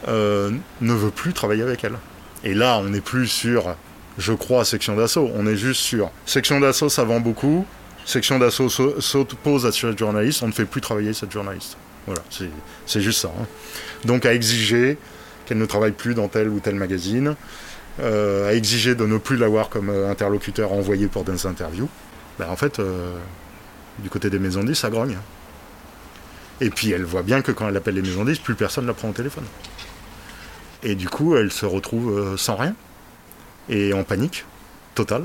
ne veut plus travailler avec elle. Et là, on n'est plus sur, je crois, section d'assaut, on est juste sur section d'assaut, ça vend beaucoup, section d'assaut s'o- s'oppose à cette journaliste, on ne fait plus travailler cette journaliste. Voilà, c'est juste ça. hein. Donc à exiger qu'elle ne travaille plus dans tel ou tel magazine, euh, à exiger de ne plus l'avoir comme euh, interlocuteur envoyé pour des interviews, ben, en fait, euh, du côté des maisons de disques, ça grogne. Et puis elle voit bien que quand elle appelle les maisons de disques, plus personne ne la prend au téléphone. Et du coup, elle se retrouve sans rien et en panique totale.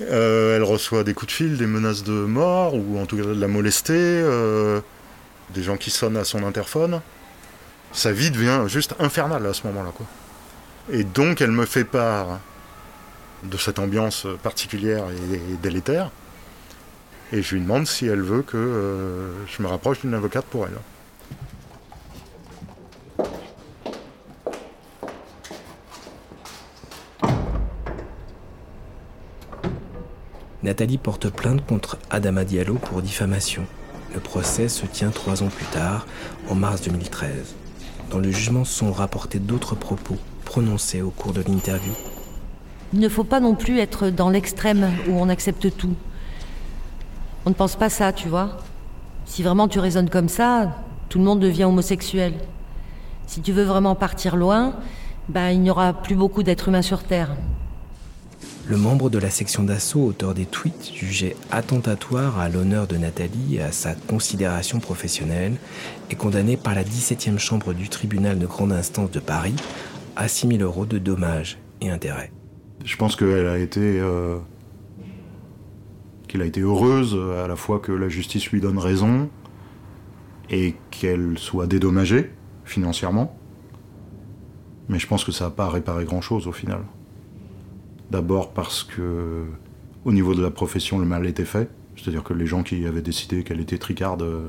Elle reçoit des coups de fil, des menaces de mort, ou en tout cas de la molester, des gens qui sonnent à son interphone. Sa vie devient juste infernale à ce moment-là. Quoi. Et donc elle me fait part de cette ambiance particulière et, délétère. Et je lui demande si elle veut que euh, je me rapproche d'une avocate pour elle. Nathalie porte plainte contre Adama Diallo pour diffamation. Le procès se tient trois ans plus tard, en mars 2013. Dans le jugement sont rapportés d'autres propos prononcés au cours de l'interview. Il ne faut pas non plus être dans l'extrême où on accepte tout. On ne pense pas ça, tu vois. Si vraiment tu raisonnes comme ça, tout le monde devient homosexuel. Si tu veux vraiment partir loin, bah, il n'y aura plus beaucoup d'êtres humains sur Terre. Le membre de la section d'assaut, auteur des tweets jugés attentatoires à l'honneur de Nathalie et à sa considération professionnelle, est condamné par la 17e chambre du tribunal de grande instance de Paris à 6 000 euros de dommages et intérêts. Je pense qu'elle a été. euh, qu'elle a été heureuse à la fois que la justice lui donne raison et qu'elle soit dédommagée financièrement. Mais je pense que ça n'a pas réparé grand-chose au final. D'abord parce que, au niveau de la profession, le mal était fait. C'est-à-dire que les gens qui avaient décidé qu'elle était tricarde euh,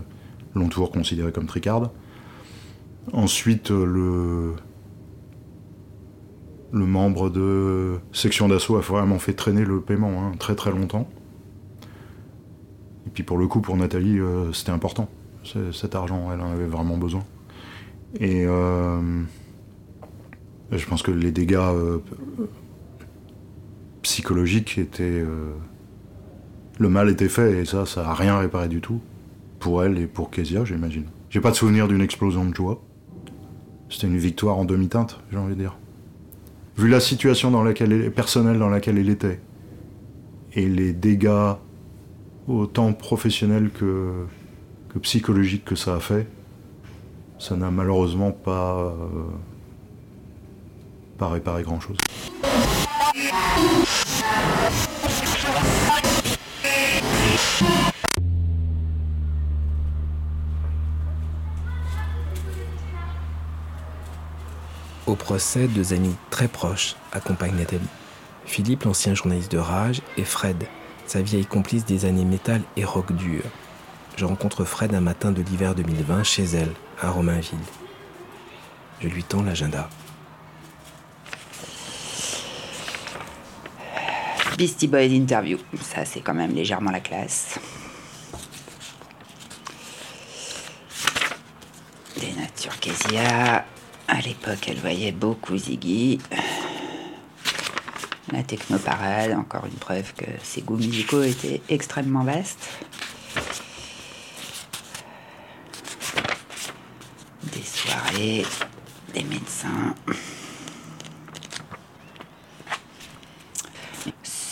l'ont toujours considérée comme tricarde. Ensuite, euh, le, le membre de section d'assaut a vraiment fait traîner le paiement hein, très très longtemps. Et puis pour le coup, pour Nathalie, euh, c'était important. Cet argent, elle en avait vraiment besoin. Et je pense que les dégâts psychologiques étaient... euh, le mal était fait et ça, ça n'a rien réparé du tout. Pour elle et pour Kezia, j'imagine. J'ai pas de souvenir d'une explosion de joie. C'était une victoire en demi-teinte, j'ai envie de dire. Vu la situation dans laquelle elle- personnelle dans laquelle elle était, et les dégâts autant professionnels que, que psychologiques que ça a fait, ça n'a malheureusement pas, euh, pas réparé grand-chose. Au procès, deux amis très proches accompagnent Nathalie. Philippe, l'ancien journaliste de Rage, et Fred, sa vieille complice des années métal et rock dur. Je rencontre Fred un matin de l'hiver 2020 chez elle, à Romainville. Je lui tends l'agenda. Beastie Boys interview. Ça, c'est quand même légèrement la classe. Des natures. À l'époque, elle voyait beaucoup Ziggy. La technoparade, encore une preuve que ses goûts musicaux étaient extrêmement vastes. Des soirées, des médecins.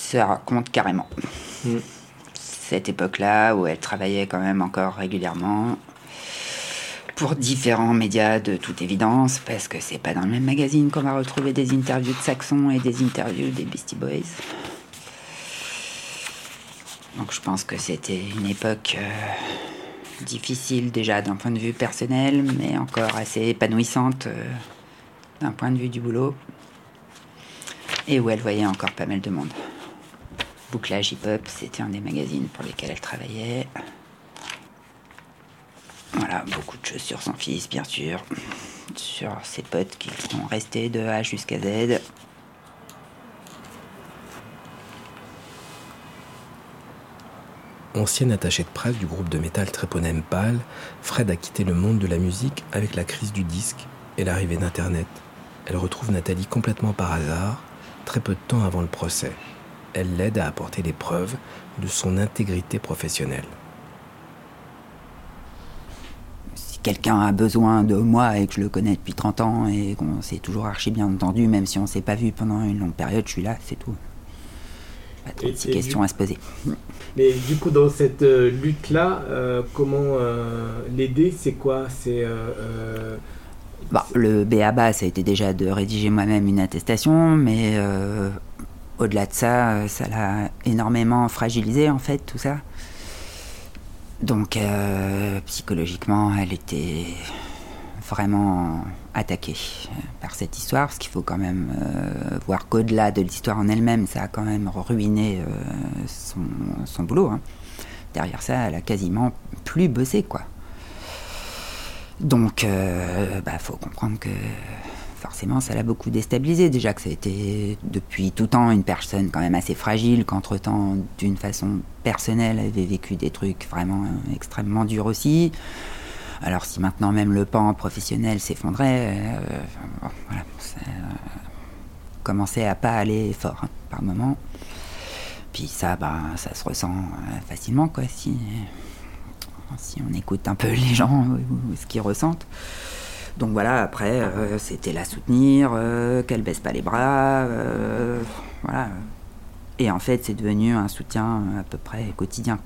Ça raconte carrément. Cette époque-là où elle travaillait quand même encore régulièrement pour différents médias de toute évidence, parce que c'est pas dans le même magazine qu'on va retrouver des interviews de Saxon et des interviews des Beastie Boys. Donc je pense que c'était une époque euh, difficile déjà d'un point de vue personnel, mais encore assez épanouissante euh, d'un point de vue du boulot. Et où elle voyait encore pas mal de monde. Bouclage hip-hop, c'était un des magazines pour lesquels elle travaillait. Voilà, beaucoup de choses sur son fils, bien sûr. Sur ses potes qui sont restés de A jusqu'à Z. Ancienne attachée de presse du groupe de métal Tréponème Pâle, Fred a quitté le monde de la musique avec la crise du disque et l'arrivée d'Internet. Elle retrouve Nathalie complètement par hasard, très peu de temps avant le procès. Elle l'aide à apporter les preuves de son intégrité professionnelle. Si quelqu'un a besoin de moi et que je le connais depuis 30 ans et qu'on s'est toujours archi bien entendu, même si on s'est pas vu pendant une longue période, je suis là, c'est tout. Pas de Et- questions et questions du- à se poser. Mais du coup, dans cette euh, lutte-là, euh, comment euh, l'aider C'est quoi? C'est euh, euh, Bon, le BABA, ça a été déjà de rédiger moi-même une attestation, mais euh, au-delà de ça, euh, ça l'a énormément fragilisé en fait, tout ça. Donc, euh, psychologiquement, elle était vraiment attaquée euh, par cette histoire, parce qu'il faut quand même voir qu'au-delà de l'histoire en elle-même, ça a quand même ruiné son, boulot. hein. Derrière ça, elle a quasiment plus bossé, quoi. Donc, bah, faut comprendre que forcément, ça l'a beaucoup déstabilisé. Déjà que ça a été depuis tout temps une personne quand même assez fragile, qu'entre-temps, d'une façon personnelle, elle avait vécu des trucs vraiment euh, extrêmement durs aussi. Alors, si maintenant même le pan professionnel s'effondrait, euh, ça euh, commençait à pas aller fort hein, par moment. Puis ça, bah, ça se ressent facilement, quoi, si si on écoute un peu les gens ou, ou ce qu'ils ressentent. Donc voilà, après, euh, c'était la soutenir, euh, qu'elle baisse pas les bras, euh, voilà. Et en fait, c'est devenu un soutien à peu près quotidien.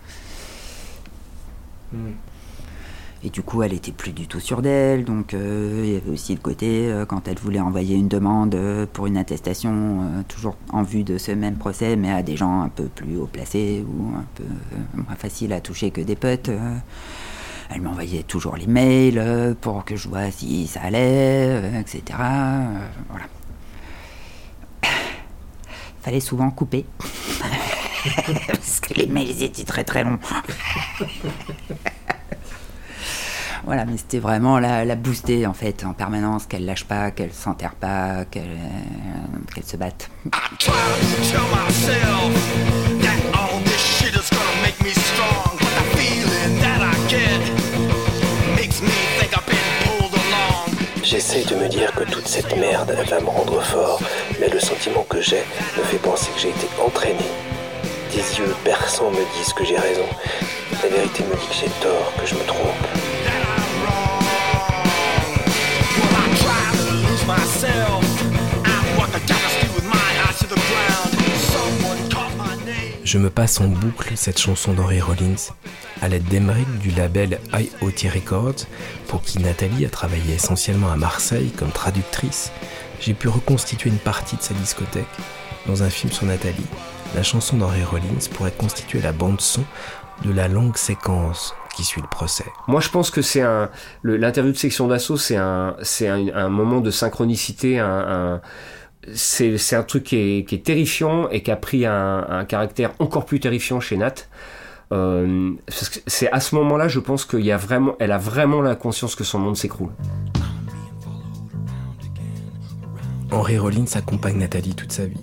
Et du coup, elle était plus du tout sûre d'elle. Donc, euh, il y avait aussi le côté, euh, quand elle voulait envoyer une demande euh, pour une attestation, euh, toujours en vue de ce même procès, mais à des gens un peu plus haut placés ou un peu euh, moins faciles à toucher que des potes. Elle m'envoyait toujours les mails euh, pour que je vois si ça allait, euh, etc. euh, voilà. Fallait souvent couper. Parce que les mails étaient très très longs. Voilà, mais c'était vraiment la, booster en fait, en permanence, qu'elle lâche pas, qu'elle s'enterre pas, qu'elle qu'elle se batte. J'essaie de me dire que toute cette merde va me rendre fort, mais le sentiment que j'ai me fait penser que j'ai été entraîné. Des yeux perçants me disent que j'ai raison. La vérité me dit que j'ai tort, que je me trompe. Je me passe en boucle cette chanson d'Henry Rollins à l'aide d'Emeric du label IoT Records, pour qui Nathalie a travaillé essentiellement à Marseille comme traductrice. J'ai pu reconstituer une partie de sa discothèque. Dans un film sur Nathalie, la chanson d'Henry Rollins pourrait constituer la bande-son de la longue séquence qui suit le procès. Moi, je pense que c'est un l'interview de section d'assaut, c'est un c'est un, moment de synchronicité, un, un- c'est c'est un truc qui est, qui est terrifiant et qui a pris un, un caractère encore plus terrifiant chez Nat. Euh, c'est à ce moment-là, je pense qu'il y a vraiment, elle a vraiment la conscience que son monde s'écroule. Henry Rollins accompagne Nathalie toute sa vie.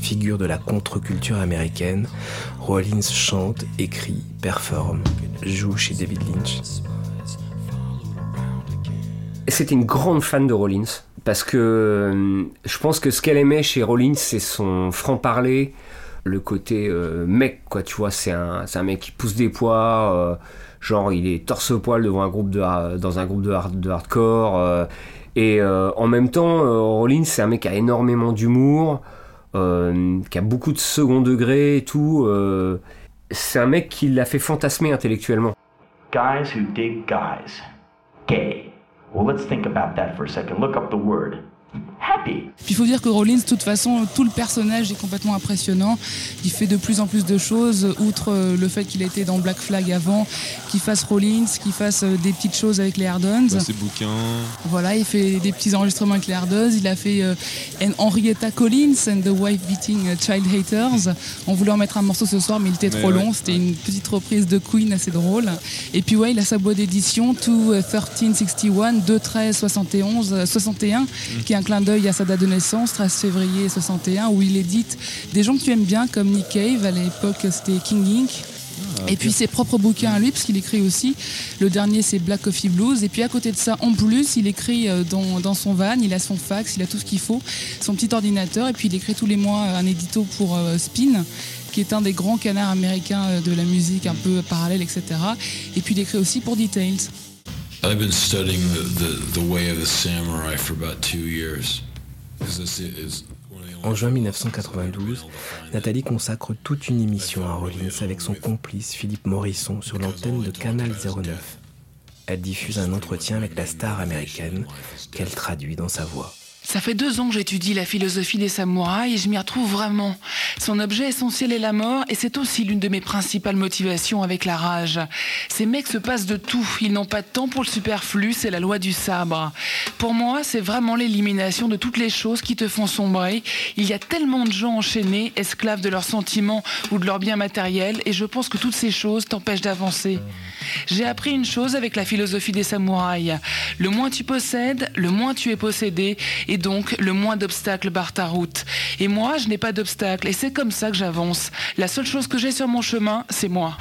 Figure de la contre-culture américaine, Rollins chante, écrit, performe, joue chez David Lynch. C'était une grande fan de Rollins parce que euh, je pense que ce qu'elle aimait chez Rollins, c'est son franc-parler, le côté euh, mec, quoi, tu vois, c'est un, mec qui pousse des poids, euh, genre il est torse-poil devant un groupe de, dans un groupe de, hard- de hardcore, euh, et en même temps, Rollins, c'est un mec qui a énormément d'humour, qui a beaucoup de second degré et tout, c'est un mec qui l'a fait fantasmer intellectuellement. Guys who dig guys. Gay. Well, let's think about that for a second. Look up the word. Puis il faut dire que Rollins, de toute façon, tout le personnage est complètement impressionnant. Il fait de plus en plus de choses, outre euh, le fait qu'il était dans Black Flag avant, qu'il fasse Rollins, qu'il fasse euh, des petites choses avec les Hardons. Bah, ses bouquins. Voilà, il fait des petits enregistrements avec les Hardons. Il a fait euh, Henrietta Collins and the Wife Beating Child Haters. On voulait en mettre un morceau ce soir, mais il était Mais trop ouais. long. C'était une petite reprise de Queen assez drôle. Et puis ouais, il a sa boîte d'édition, To 1361, 2 13 71, euh, 61, qui est un clin d'œil à sa date de naissance, 13 février 61, où il édite des gens que tu aimes bien, comme Nick Cave, à l'époque c'était King Inc. Et puis ses propres bouquins à lui, parce qu'il écrit aussi. Le dernier, c'est Black Coffee Blues. Et puis à côté de ça, en plus, il écrit euh, dans, dans son van, il a son fax, il a tout ce qu'il faut, son petit ordinateur. Et puis il écrit tous les mois un édito pour euh, Spin, qui est un des grands canards américains euh, de la musique un peu parallèle, etc. Et puis il écrit aussi pour Details. I've been studying the, the, the way of the samurai for about two years. En juin 1992, Nathalie consacre toute une émission à Rollins avec son complice Philippe Morisson sur l'antenne de Canal 09. Elle diffuse un entretien avec la star américaine qu'elle traduit dans sa voix. Ça fait deux ans que j'étudie la philosophie des samouraïs et je m'y retrouve vraiment. Son objet essentiel est la mort et c'est aussi l'une de mes principales motivations avec la rage. Ces mecs se passent de tout, ils n'ont pas de temps pour le superflu, c'est la loi du sabre. Pour moi, c'est vraiment l'élimination de toutes les choses qui te font sombrer. Il y a tellement de gens enchaînés, esclaves de leurs sentiments ou de leurs biens matériels et je pense que toutes ces choses t'empêchent d'avancer. J'ai appris une chose avec la philosophie des samouraïs. Le moins tu possèdes, le moins tu es possédé, donc le moins d'obstacles barrent ta route. Et moi, je n'ai pas d'obstacles, et c'est comme ça que j'avance. La seule chose que j'ai sur mon chemin, c'est moi.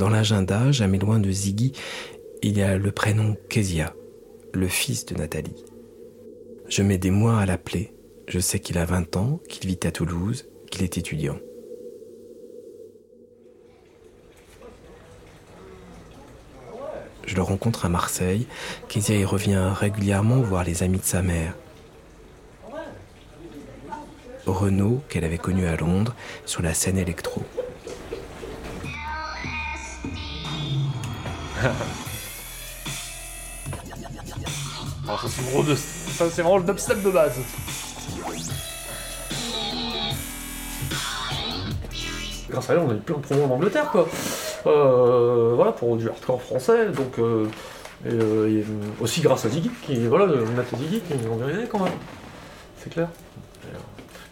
Dans l'agenda, jamais loin de Ziggy, il y a le prénom Kezia, le fils de Nathalie. Je mets des mois à l'appeler. Je sais qu'il a 20 ans, qu'il vit à Toulouse, qu'il est étudiant. Je le rencontre à Marseille. Kezia y revient régulièrement voir les amis de sa mère. Renaud, qu'elle avait connu à Londres, sur la scène électro. Ça c'est vraiment, de- ça, c'est vraiment le dubstep de base. Grâce à elle, on a eu plein de promos en Angleterre, quoi. Euh, voilà, pour du hardcore français, donc... euh, et, euh, euh, aussi grâce à Ziggy, qui, voilà, Nat et Ziggy, qui ont aidé quand même. C'est clair.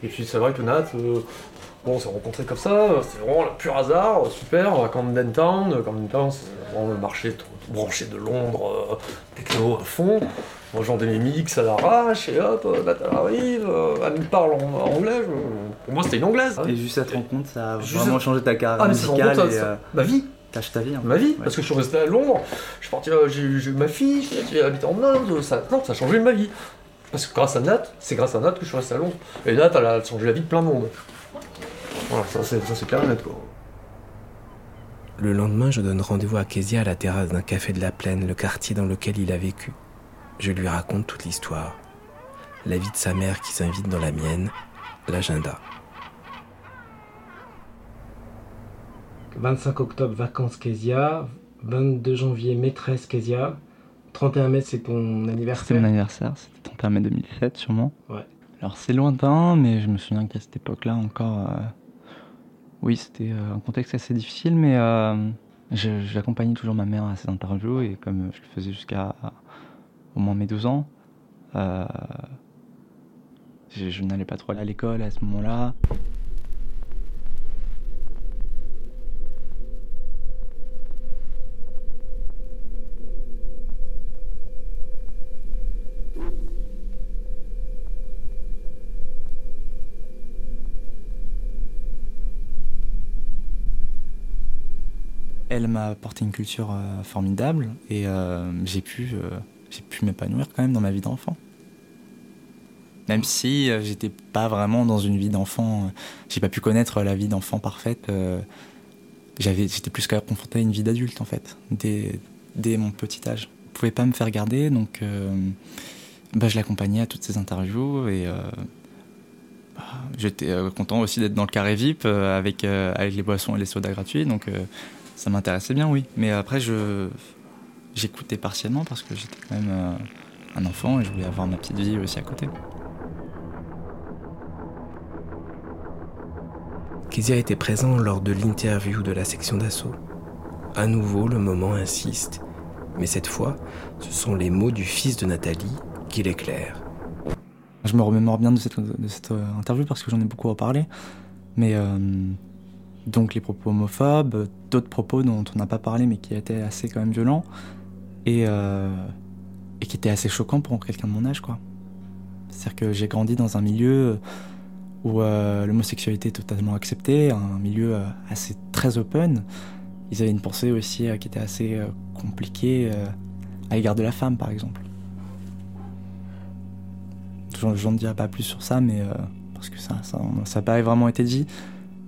Et, puis c'est vrai que Nat, bon, on s'est rencontrés comme ça, c'était vraiment le pur hasard, super, à Camden Town. Camden Town, le marché branché de Londres, euh, techno à fond. Moi j'en mes mix à l'arrache, et hop, euh, elle arrive, euh, elle me parle en, anglais, pour moi c'était une anglaise. Et juste cette rencontre, ça a vraiment changé ta carrière Ah, musicale et euh, ma vie. T'as ta vie. en Ma vie, parce que je suis resté à Londres, je suis parti, euh, j'ai eu ma fille, j'ai- habité en Inde, ça, non, ça a changé ma vie. Parce que grâce à Nat, c'est grâce à Nat que je suis resté à Londres. Et Nat, elle a changé la vie de plein de monde. Voilà, ça c'est ça, c'est clair et net quoi. Le lendemain, je donne rendez-vous à Kezia à la terrasse d'un café de la Plaine, le quartier dans lequel il a vécu. Je lui raconte toute l'histoire. La vie de sa mère qui s'invite dans la mienne, l'agenda. 25 octobre, vacances Kezia. 22 janvier, maîtresse Kezia. 31 mai, c'est ton C'était anniversaire. mon anniversaire, c'était 31 mai 2007 sûrement. Ouais. Alors c'est lointain, mais je me souviens qu'à cette époque-là encore, euh, oui, c'était euh, un contexte assez difficile, mais euh, j'accompagnais toujours ma mère à ses interviews et comme je le faisais jusqu'à au moins mes 12 ans, euh, Je, je n'allais pas trop à l'école à ce moment-là. Elle m'a apporté une culture euh, formidable et euh, j'ai pu, euh, j'ai pu m'épanouir quand même dans ma vie d'enfant. Même si j'étais pas vraiment dans une vie d'enfant, j'ai pas pu connaître la vie d'enfant parfaite. j'avais, j'étais plus confronté à une vie d'adulte en fait, dès, mon petit âge. Je pouvais pas me faire garder, donc bah, je l'accompagnais à toutes ces interviews et bah, j'étais content aussi d'être dans le carré VIP avec, avec les boissons et les sodas gratuits, donc ça m'intéressait bien, oui. Mais après, je, j'écoutais partiellement parce que j'étais quand même euh, un enfant et je voulais avoir ma petite vie aussi à côté. Kezia était présent lors de l'interview de la section d'assaut. À nouveau, le moment insiste, mais cette fois, ce sont les mots du fils de Nathalie qui l'éclairent. Je me remémore bien de cette, de cette euh, interview parce que j'en ai beaucoup reparlé. Mais euh, donc les propos homophobes, d'autres propos dont on n'a pas parlé mais qui étaient assez quand même violents et, euh, qui étaient assez choquants pour quelqu'un de mon âge quoi. C'est-à-dire que j'ai grandi dans un milieu où euh, l'homosexualité est totalement acceptée, un milieu euh, assez très open. Ils avaient une pensée aussi qui était assez compliquée à l'égard de la femme par exemple. J'en j'en dirai pas plus sur ça, mais parce que ça, ça n'a pas vraiment été dit,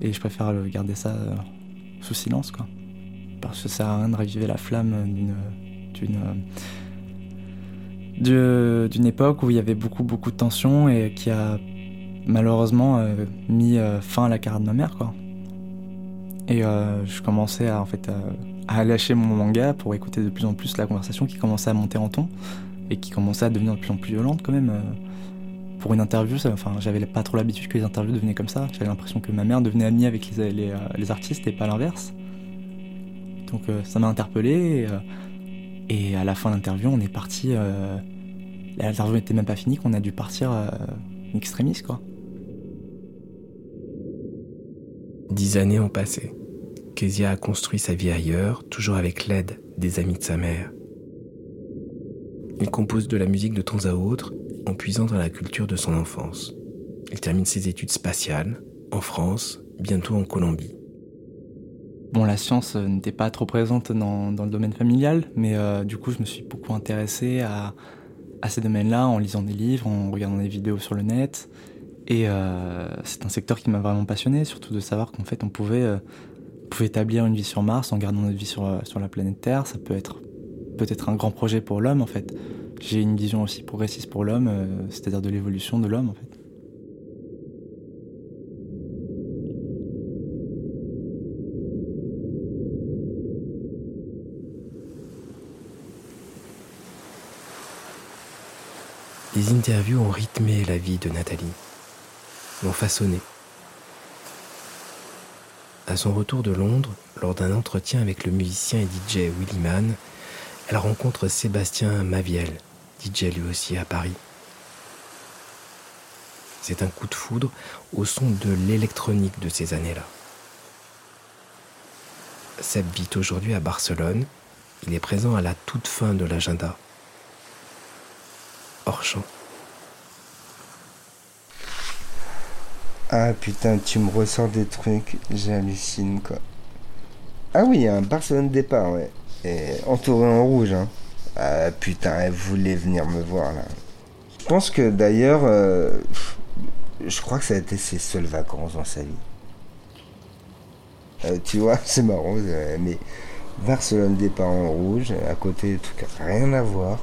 et je préfère garder ça euh, sous silence, quoi. Parce que ça sert à rien de raviver la flamme d'une d'une d'une époque où il y avait beaucoup beaucoup de tensions et qui a malheureusement euh, mis euh, fin à la carrière de ma mère, quoi. Et je commençais à en fait à lâcher mon manga pour écouter de plus en plus la conversation qui commençait à monter en ton et qui commençait à devenir de plus en plus violente quand même. Pour une interview, enfin, j'avais pas trop l'habitude que les interviews devenaient comme ça. J'avais l'impression que ma mère devenait amie avec les, les, euh, artistes et pas l'inverse. Donc euh, ça m'a interpellé. Et, euh, et à la fin de l'interview, on est parti. L'interview n'était même pas finie, qu'on a dû partir euh, extrémiste, quoi. Dix années ont passé. Kezia a construit sa vie ailleurs, toujours avec l'aide des amis de sa mère. Il compose de la musique de temps à autre, en puisant dans la culture de son enfance. Il termine ses études spatiales, en France, bientôt en Colombie. Bon, la science euh, n'était pas trop présente dans, dans le domaine familial, mais euh, du coup, je me suis beaucoup intéressé à, à ces domaines-là en lisant des livres, en regardant des vidéos sur le net. Et euh, c'est un secteur qui m'a vraiment passionné, surtout de savoir qu'en fait, on pouvait, pouvait établir une vie sur Mars en gardant notre vie sur, sur la planète Terre. Ça peut être peut-être un grand projet pour l'homme, en fait. J'ai une vision aussi progressiste pour l'homme, euh, c'est-à-dire de l'évolution de l'homme, en fait. Les interviews ont rythmé la vie de Nathalie, l'ont façonné. À son retour de Londres, lors d'un entretien avec le musicien et DJ Willy Mann, elle rencontre Sébastien Maviel, DJ lui aussi à Paris. C'est un coup de foudre au son de l'électronique de ces années-là. Seb vit aujourd'hui à Barcelone. Il est présent à la toute fin de l'agenda. Hors champ. Ah putain, tu me ressors des trucs, j'hallucine quoi. Ah oui, un Barcelone départ, ouais. Et entouré en rouge, hein. Ah putain, elle voulait venir me voir là. Je pense que d'ailleurs, euh, je crois que ça a été ses seules vacances dans sa vie. Euh, tu vois, c'est marrant, euh, mais Barcelone départ en rouge, à côté des trucs rien à voir.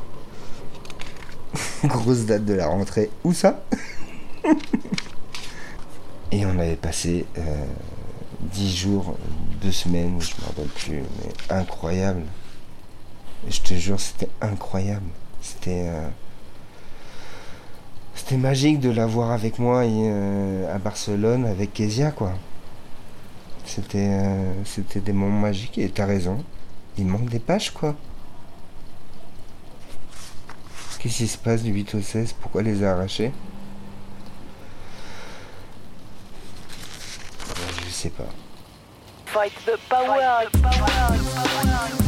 Grosse date de la rentrée. Où ça? Et on avait passé euh, 10 jours, 2 semaines, je me rappelle plus, mais incroyable. Je te jure, c'était incroyable. C'était. Euh, c'était magique de l'avoir avec moi euh, à Barcelone avec Kezia, quoi. C'était euh, c'était des moments magiques et t'as raison. Il manque des pages, quoi. Qu'est-ce qui se passe du 8 au 16 Pourquoi les arracher Je sais pas. Fight the power. Power.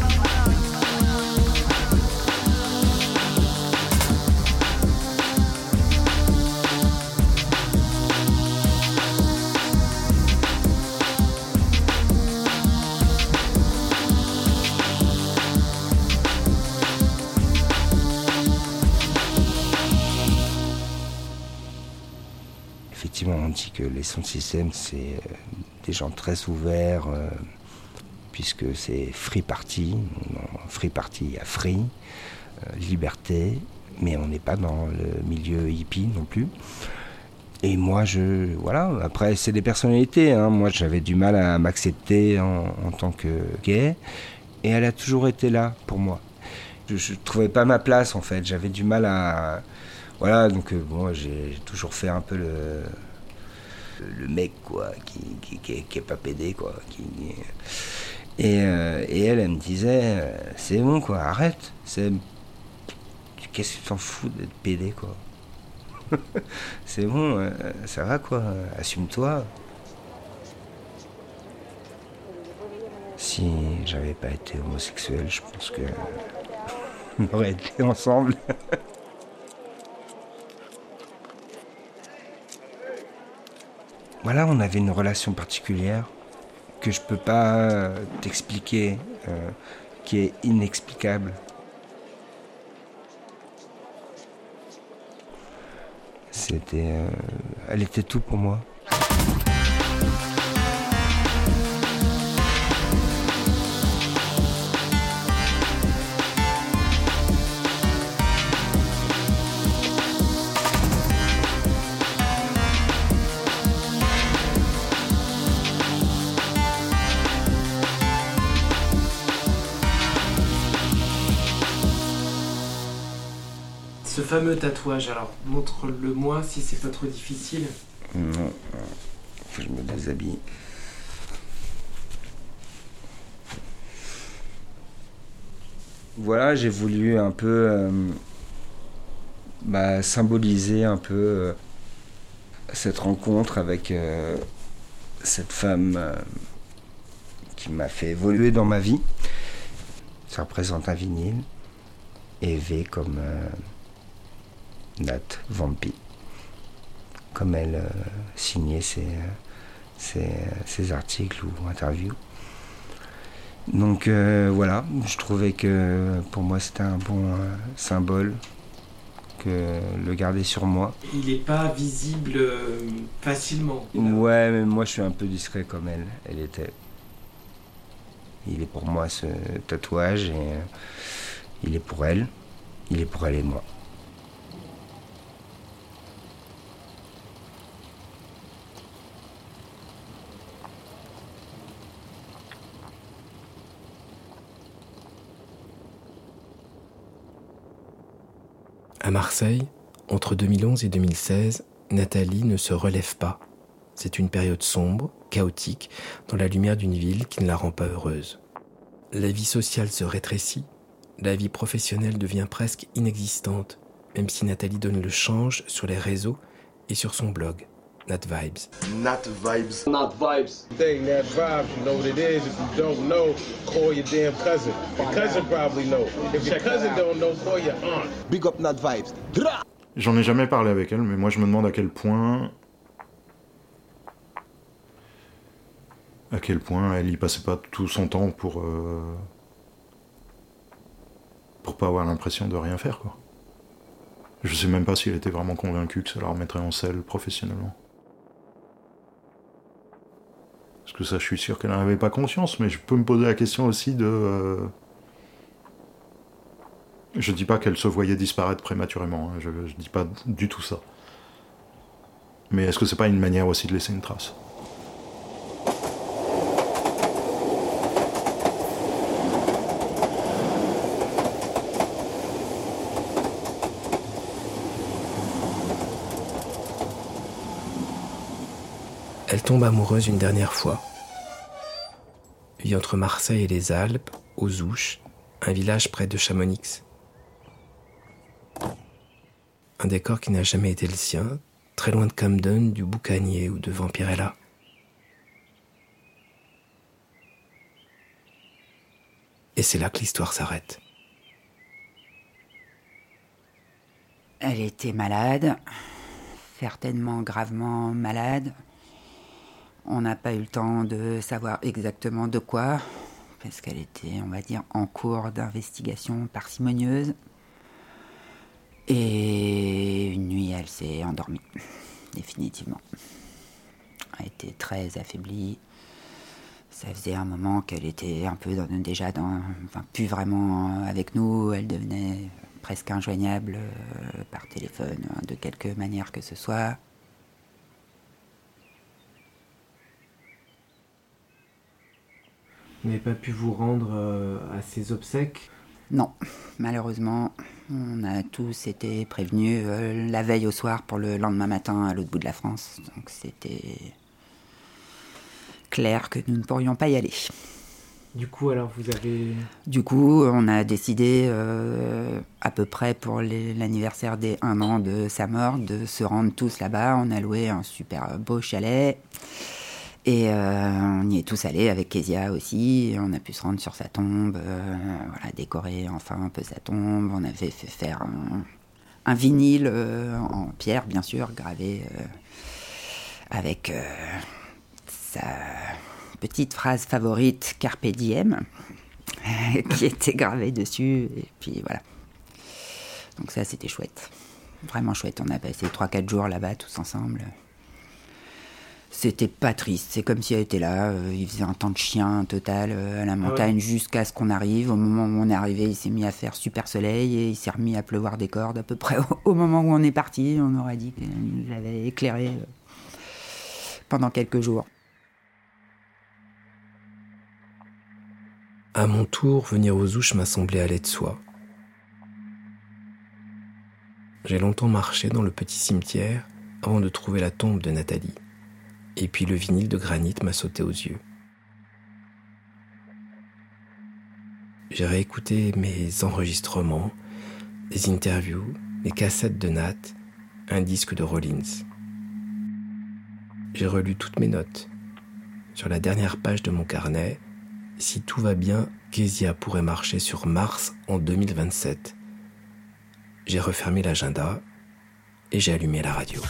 Les sons de système, c'est euh, des gens très ouverts, euh, puisque c'est free party. Free party, il y free, euh, liberté, mais on n'est pas dans le milieu hippie non plus. Et moi, je. Voilà, après, c'est des personnalités. hein. Moi, j'avais du mal à m'accepter en, en tant que gay. Et elle a toujours été là pour moi. Je ne trouvais pas ma place, en fait. J'avais du mal à. Voilà, donc bon, j'ai toujours fait un peu le. Le mec, quoi, qui, qui, est pas pédé, quoi. Qui, et, euh, et elle, elle me disait, euh, c'est bon, quoi, arrête. C'est. Qu'est-ce que tu t'en fous d'être pédé, quoi C'est bon, euh, ça va, quoi, assume-toi. Si j'avais pas été homosexuel, je pense que. on aurait été ensemble. Voilà, on avait une relation particulière que je peux pas euh, t'expliquer, euh, qui est inexplicable. C'était, euh, elle était tout pour moi. Fameux tatouage, alors, montre-le-moi si c'est pas trop difficile. Non, faut que je me déshabille. Voilà, j'ai voulu un peu euh, bah, symboliser un peu euh, cette rencontre avec euh, cette femme qui m'a fait évoluer dans ma vie. Ça représente un vinyle et comme Nat Vampi comme elle euh, signait ses, euh, ses, ses articles ou interviews. Donc euh, voilà, je trouvais que pour moi c'était un bon euh, symbole que le garder sur moi. Il est pas visible euh, facilement. Ouais, mais moi je suis un peu discret comme elle, elle était. Il est pour moi ce tatouage et euh, il est pour elle, il est pour elle et moi. À Marseille, entre 2011 et 2016, Nathalie ne se relève pas. C'est une période sombre, chaotique, dans la lumière d'une ville qui ne la rend pas heureuse. La vie sociale se rétrécit, la vie professionnelle devient presque inexistante, même si Nathalie donne le change sur les réseaux et sur son blog, Nat Vibes. Not vibes. Not vibes. Thing, that vibes, you know what it is. If you don't know, call your damn cousin. Your cousin probably know. If your cousin don't know, call your aunt. Big up Not vibes. J'en ai jamais parlé avec elle, mais moi je me demande à quel point. À quel point elle y passait pas tout son temps pour. euh, pour pas avoir l'impression de rien faire, quoi. Je sais même pas si elle était vraiment convaincue que ça la remettrait en selle professionnellement. Parce que ça, je suis sûr qu'elle n'en avait pas conscience, mais je peux me poser la question aussi de. euh, Je dis pas qu'elle se voyait disparaître prématurément, hein, je, je dis pas du tout ça. Mais est-ce que c'est pas une manière aussi de laisser une trace? Elle tombe amoureuse une dernière fois. Vit entre Marseille et les Alpes, aux Ouches, un village près de Chamonix. Un décor qui n'a jamais été le sien, très loin de Camden, du Boucanier ou de Vampirella. Et c'est là que l'histoire s'arrête. Elle était malade, certainement gravement malade. On n'a pas eu le temps de savoir exactement de quoi, parce qu'elle était, on va dire, en cours d'investigation parcimonieuse. Et une nuit, elle s'est endormie, définitivement. Elle était très affaiblie. Ça faisait un moment qu'elle était un peu déjà dans, enfin, plus vraiment avec nous. Elle devenait presque injoignable euh, par téléphone, hein, de quelque manière que ce soit. Vous n'avez pas pu vous rendre euh, à ses obsèques? Non, malheureusement, on a tous été prévenus euh, la veille au soir pour le lendemain matin à l'autre bout de la France. Donc c'était clair que nous ne pourrions pas y aller. Du coup, alors vous avez. Du coup, on a décidé, euh, à peu près pour l'anniversaire des 1 an de sa mort, de se rendre tous là-bas. On a loué un super beau chalet. Et euh, on y est tous allés avec Kezia aussi. On a pu se rendre sur sa tombe, euh, voilà, décorer enfin un peu sa tombe. On avait fait faire un, vinyle en pierre, bien sûr, gravé avec sa petite phrase favorite Carpe diem, qui était gravée dessus. Et puis voilà. Donc ça, c'était chouette. Vraiment chouette. On a passé 3-4 jours là-bas tous ensemble. C'était pas triste. C'est comme si elle était là. Euh, il faisait un temps de chien total euh, à la montagne jusqu'à ce qu'on arrive. Au moment où on est arrivé, il s'est mis à faire super soleil et il s'est remis à pleuvoir des cordes à peu près au, moment où on est parti. On aurait dit qu'il nous avait éclairé euh, pendant quelques jours. À mon tour, venir aux ouches m'a semblé aller de soi. J'ai longtemps marché dans le petit cimetière avant de trouver la tombe de Nathalie. Et puis le vinyle de granit m'a sauté aux yeux. J'ai réécouté mes enregistrements, des interviews, des cassettes de Nat, un disque de Rollins. J'ai relu toutes mes notes. Sur la dernière page de mon carnet, si tout va bien, Kezia pourrait marcher sur Mars en 2027. J'ai refermé l'agenda et j'ai allumé la radio.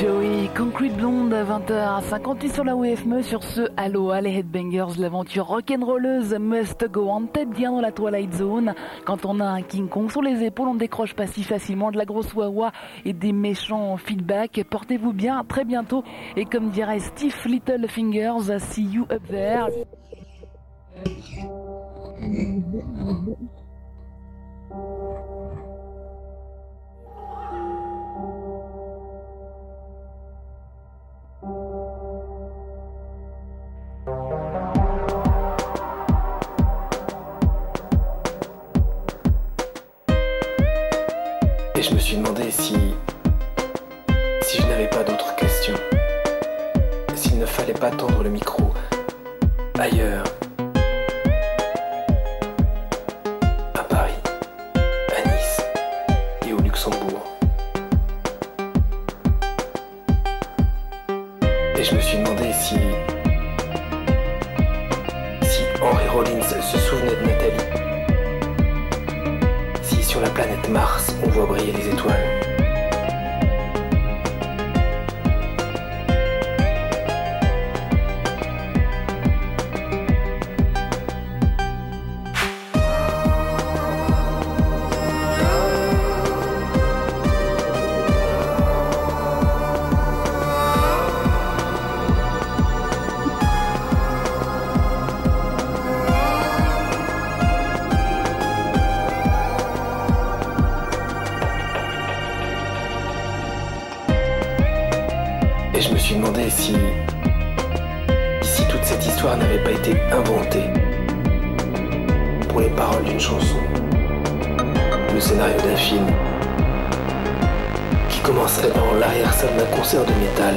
Joey, Concrete Blonde à 20h58 sur la WFME sur ce Aloha les Headbangers, l'aventure rock'n'rolleuse must go on tête bien dans la Twilight Zone. Quand on a un King Kong sur les épaules, on décroche pas si facilement de la grosse wawa et des méchants feedback. Portez-vous bien, très bientôt. Et comme dirait Steve Littlefingers, see you up there. Et je me suis demandé si. si je n'avais pas d'autres questions. S'il ne fallait pas tendre le micro ailleurs. Voit briller les étoiles. Et je me suis demandé si. si toute cette histoire n'avait pas été inventée pour les paroles d'une chanson, le scénario d'un film qui commencerait dans l'arrière-salle d'un concert de métal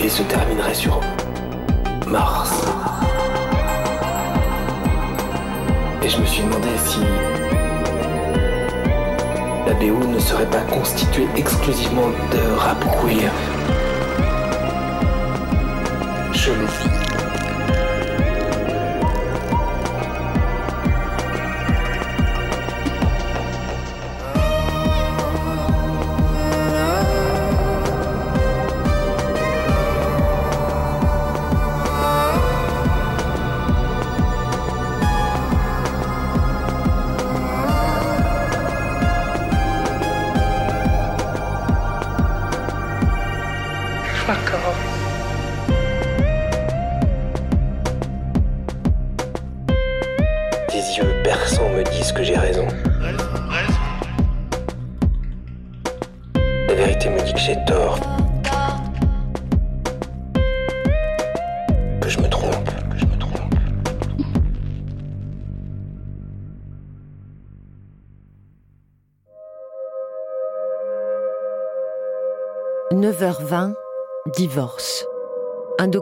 et se terminerait sur Mars. Et je me suis demandé si la BO ne serait pas constituée exclusivement de rap.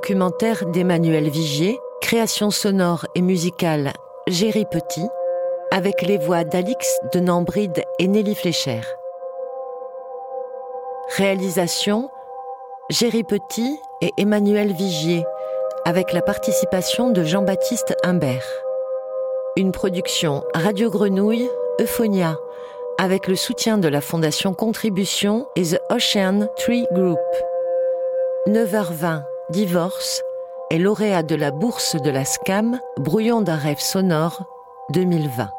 Documentaire d'Emmanuel Vigier, création sonore et musicale Géry Petit, avec les voix d'Alix de Nambride et Nelly Flécher. Réalisation Géry Petit et Emmanuel Vigier, avec la participation de Jean-Baptiste Humbert. Une production Radio Grenouille, Euphonia, avec le soutien de la Fondation Contribution et The Ocean Tree Group. 9h20, Divorce, est lauréat de la bourse de la SCAM, Brouillon d'un rêve sonore 2020.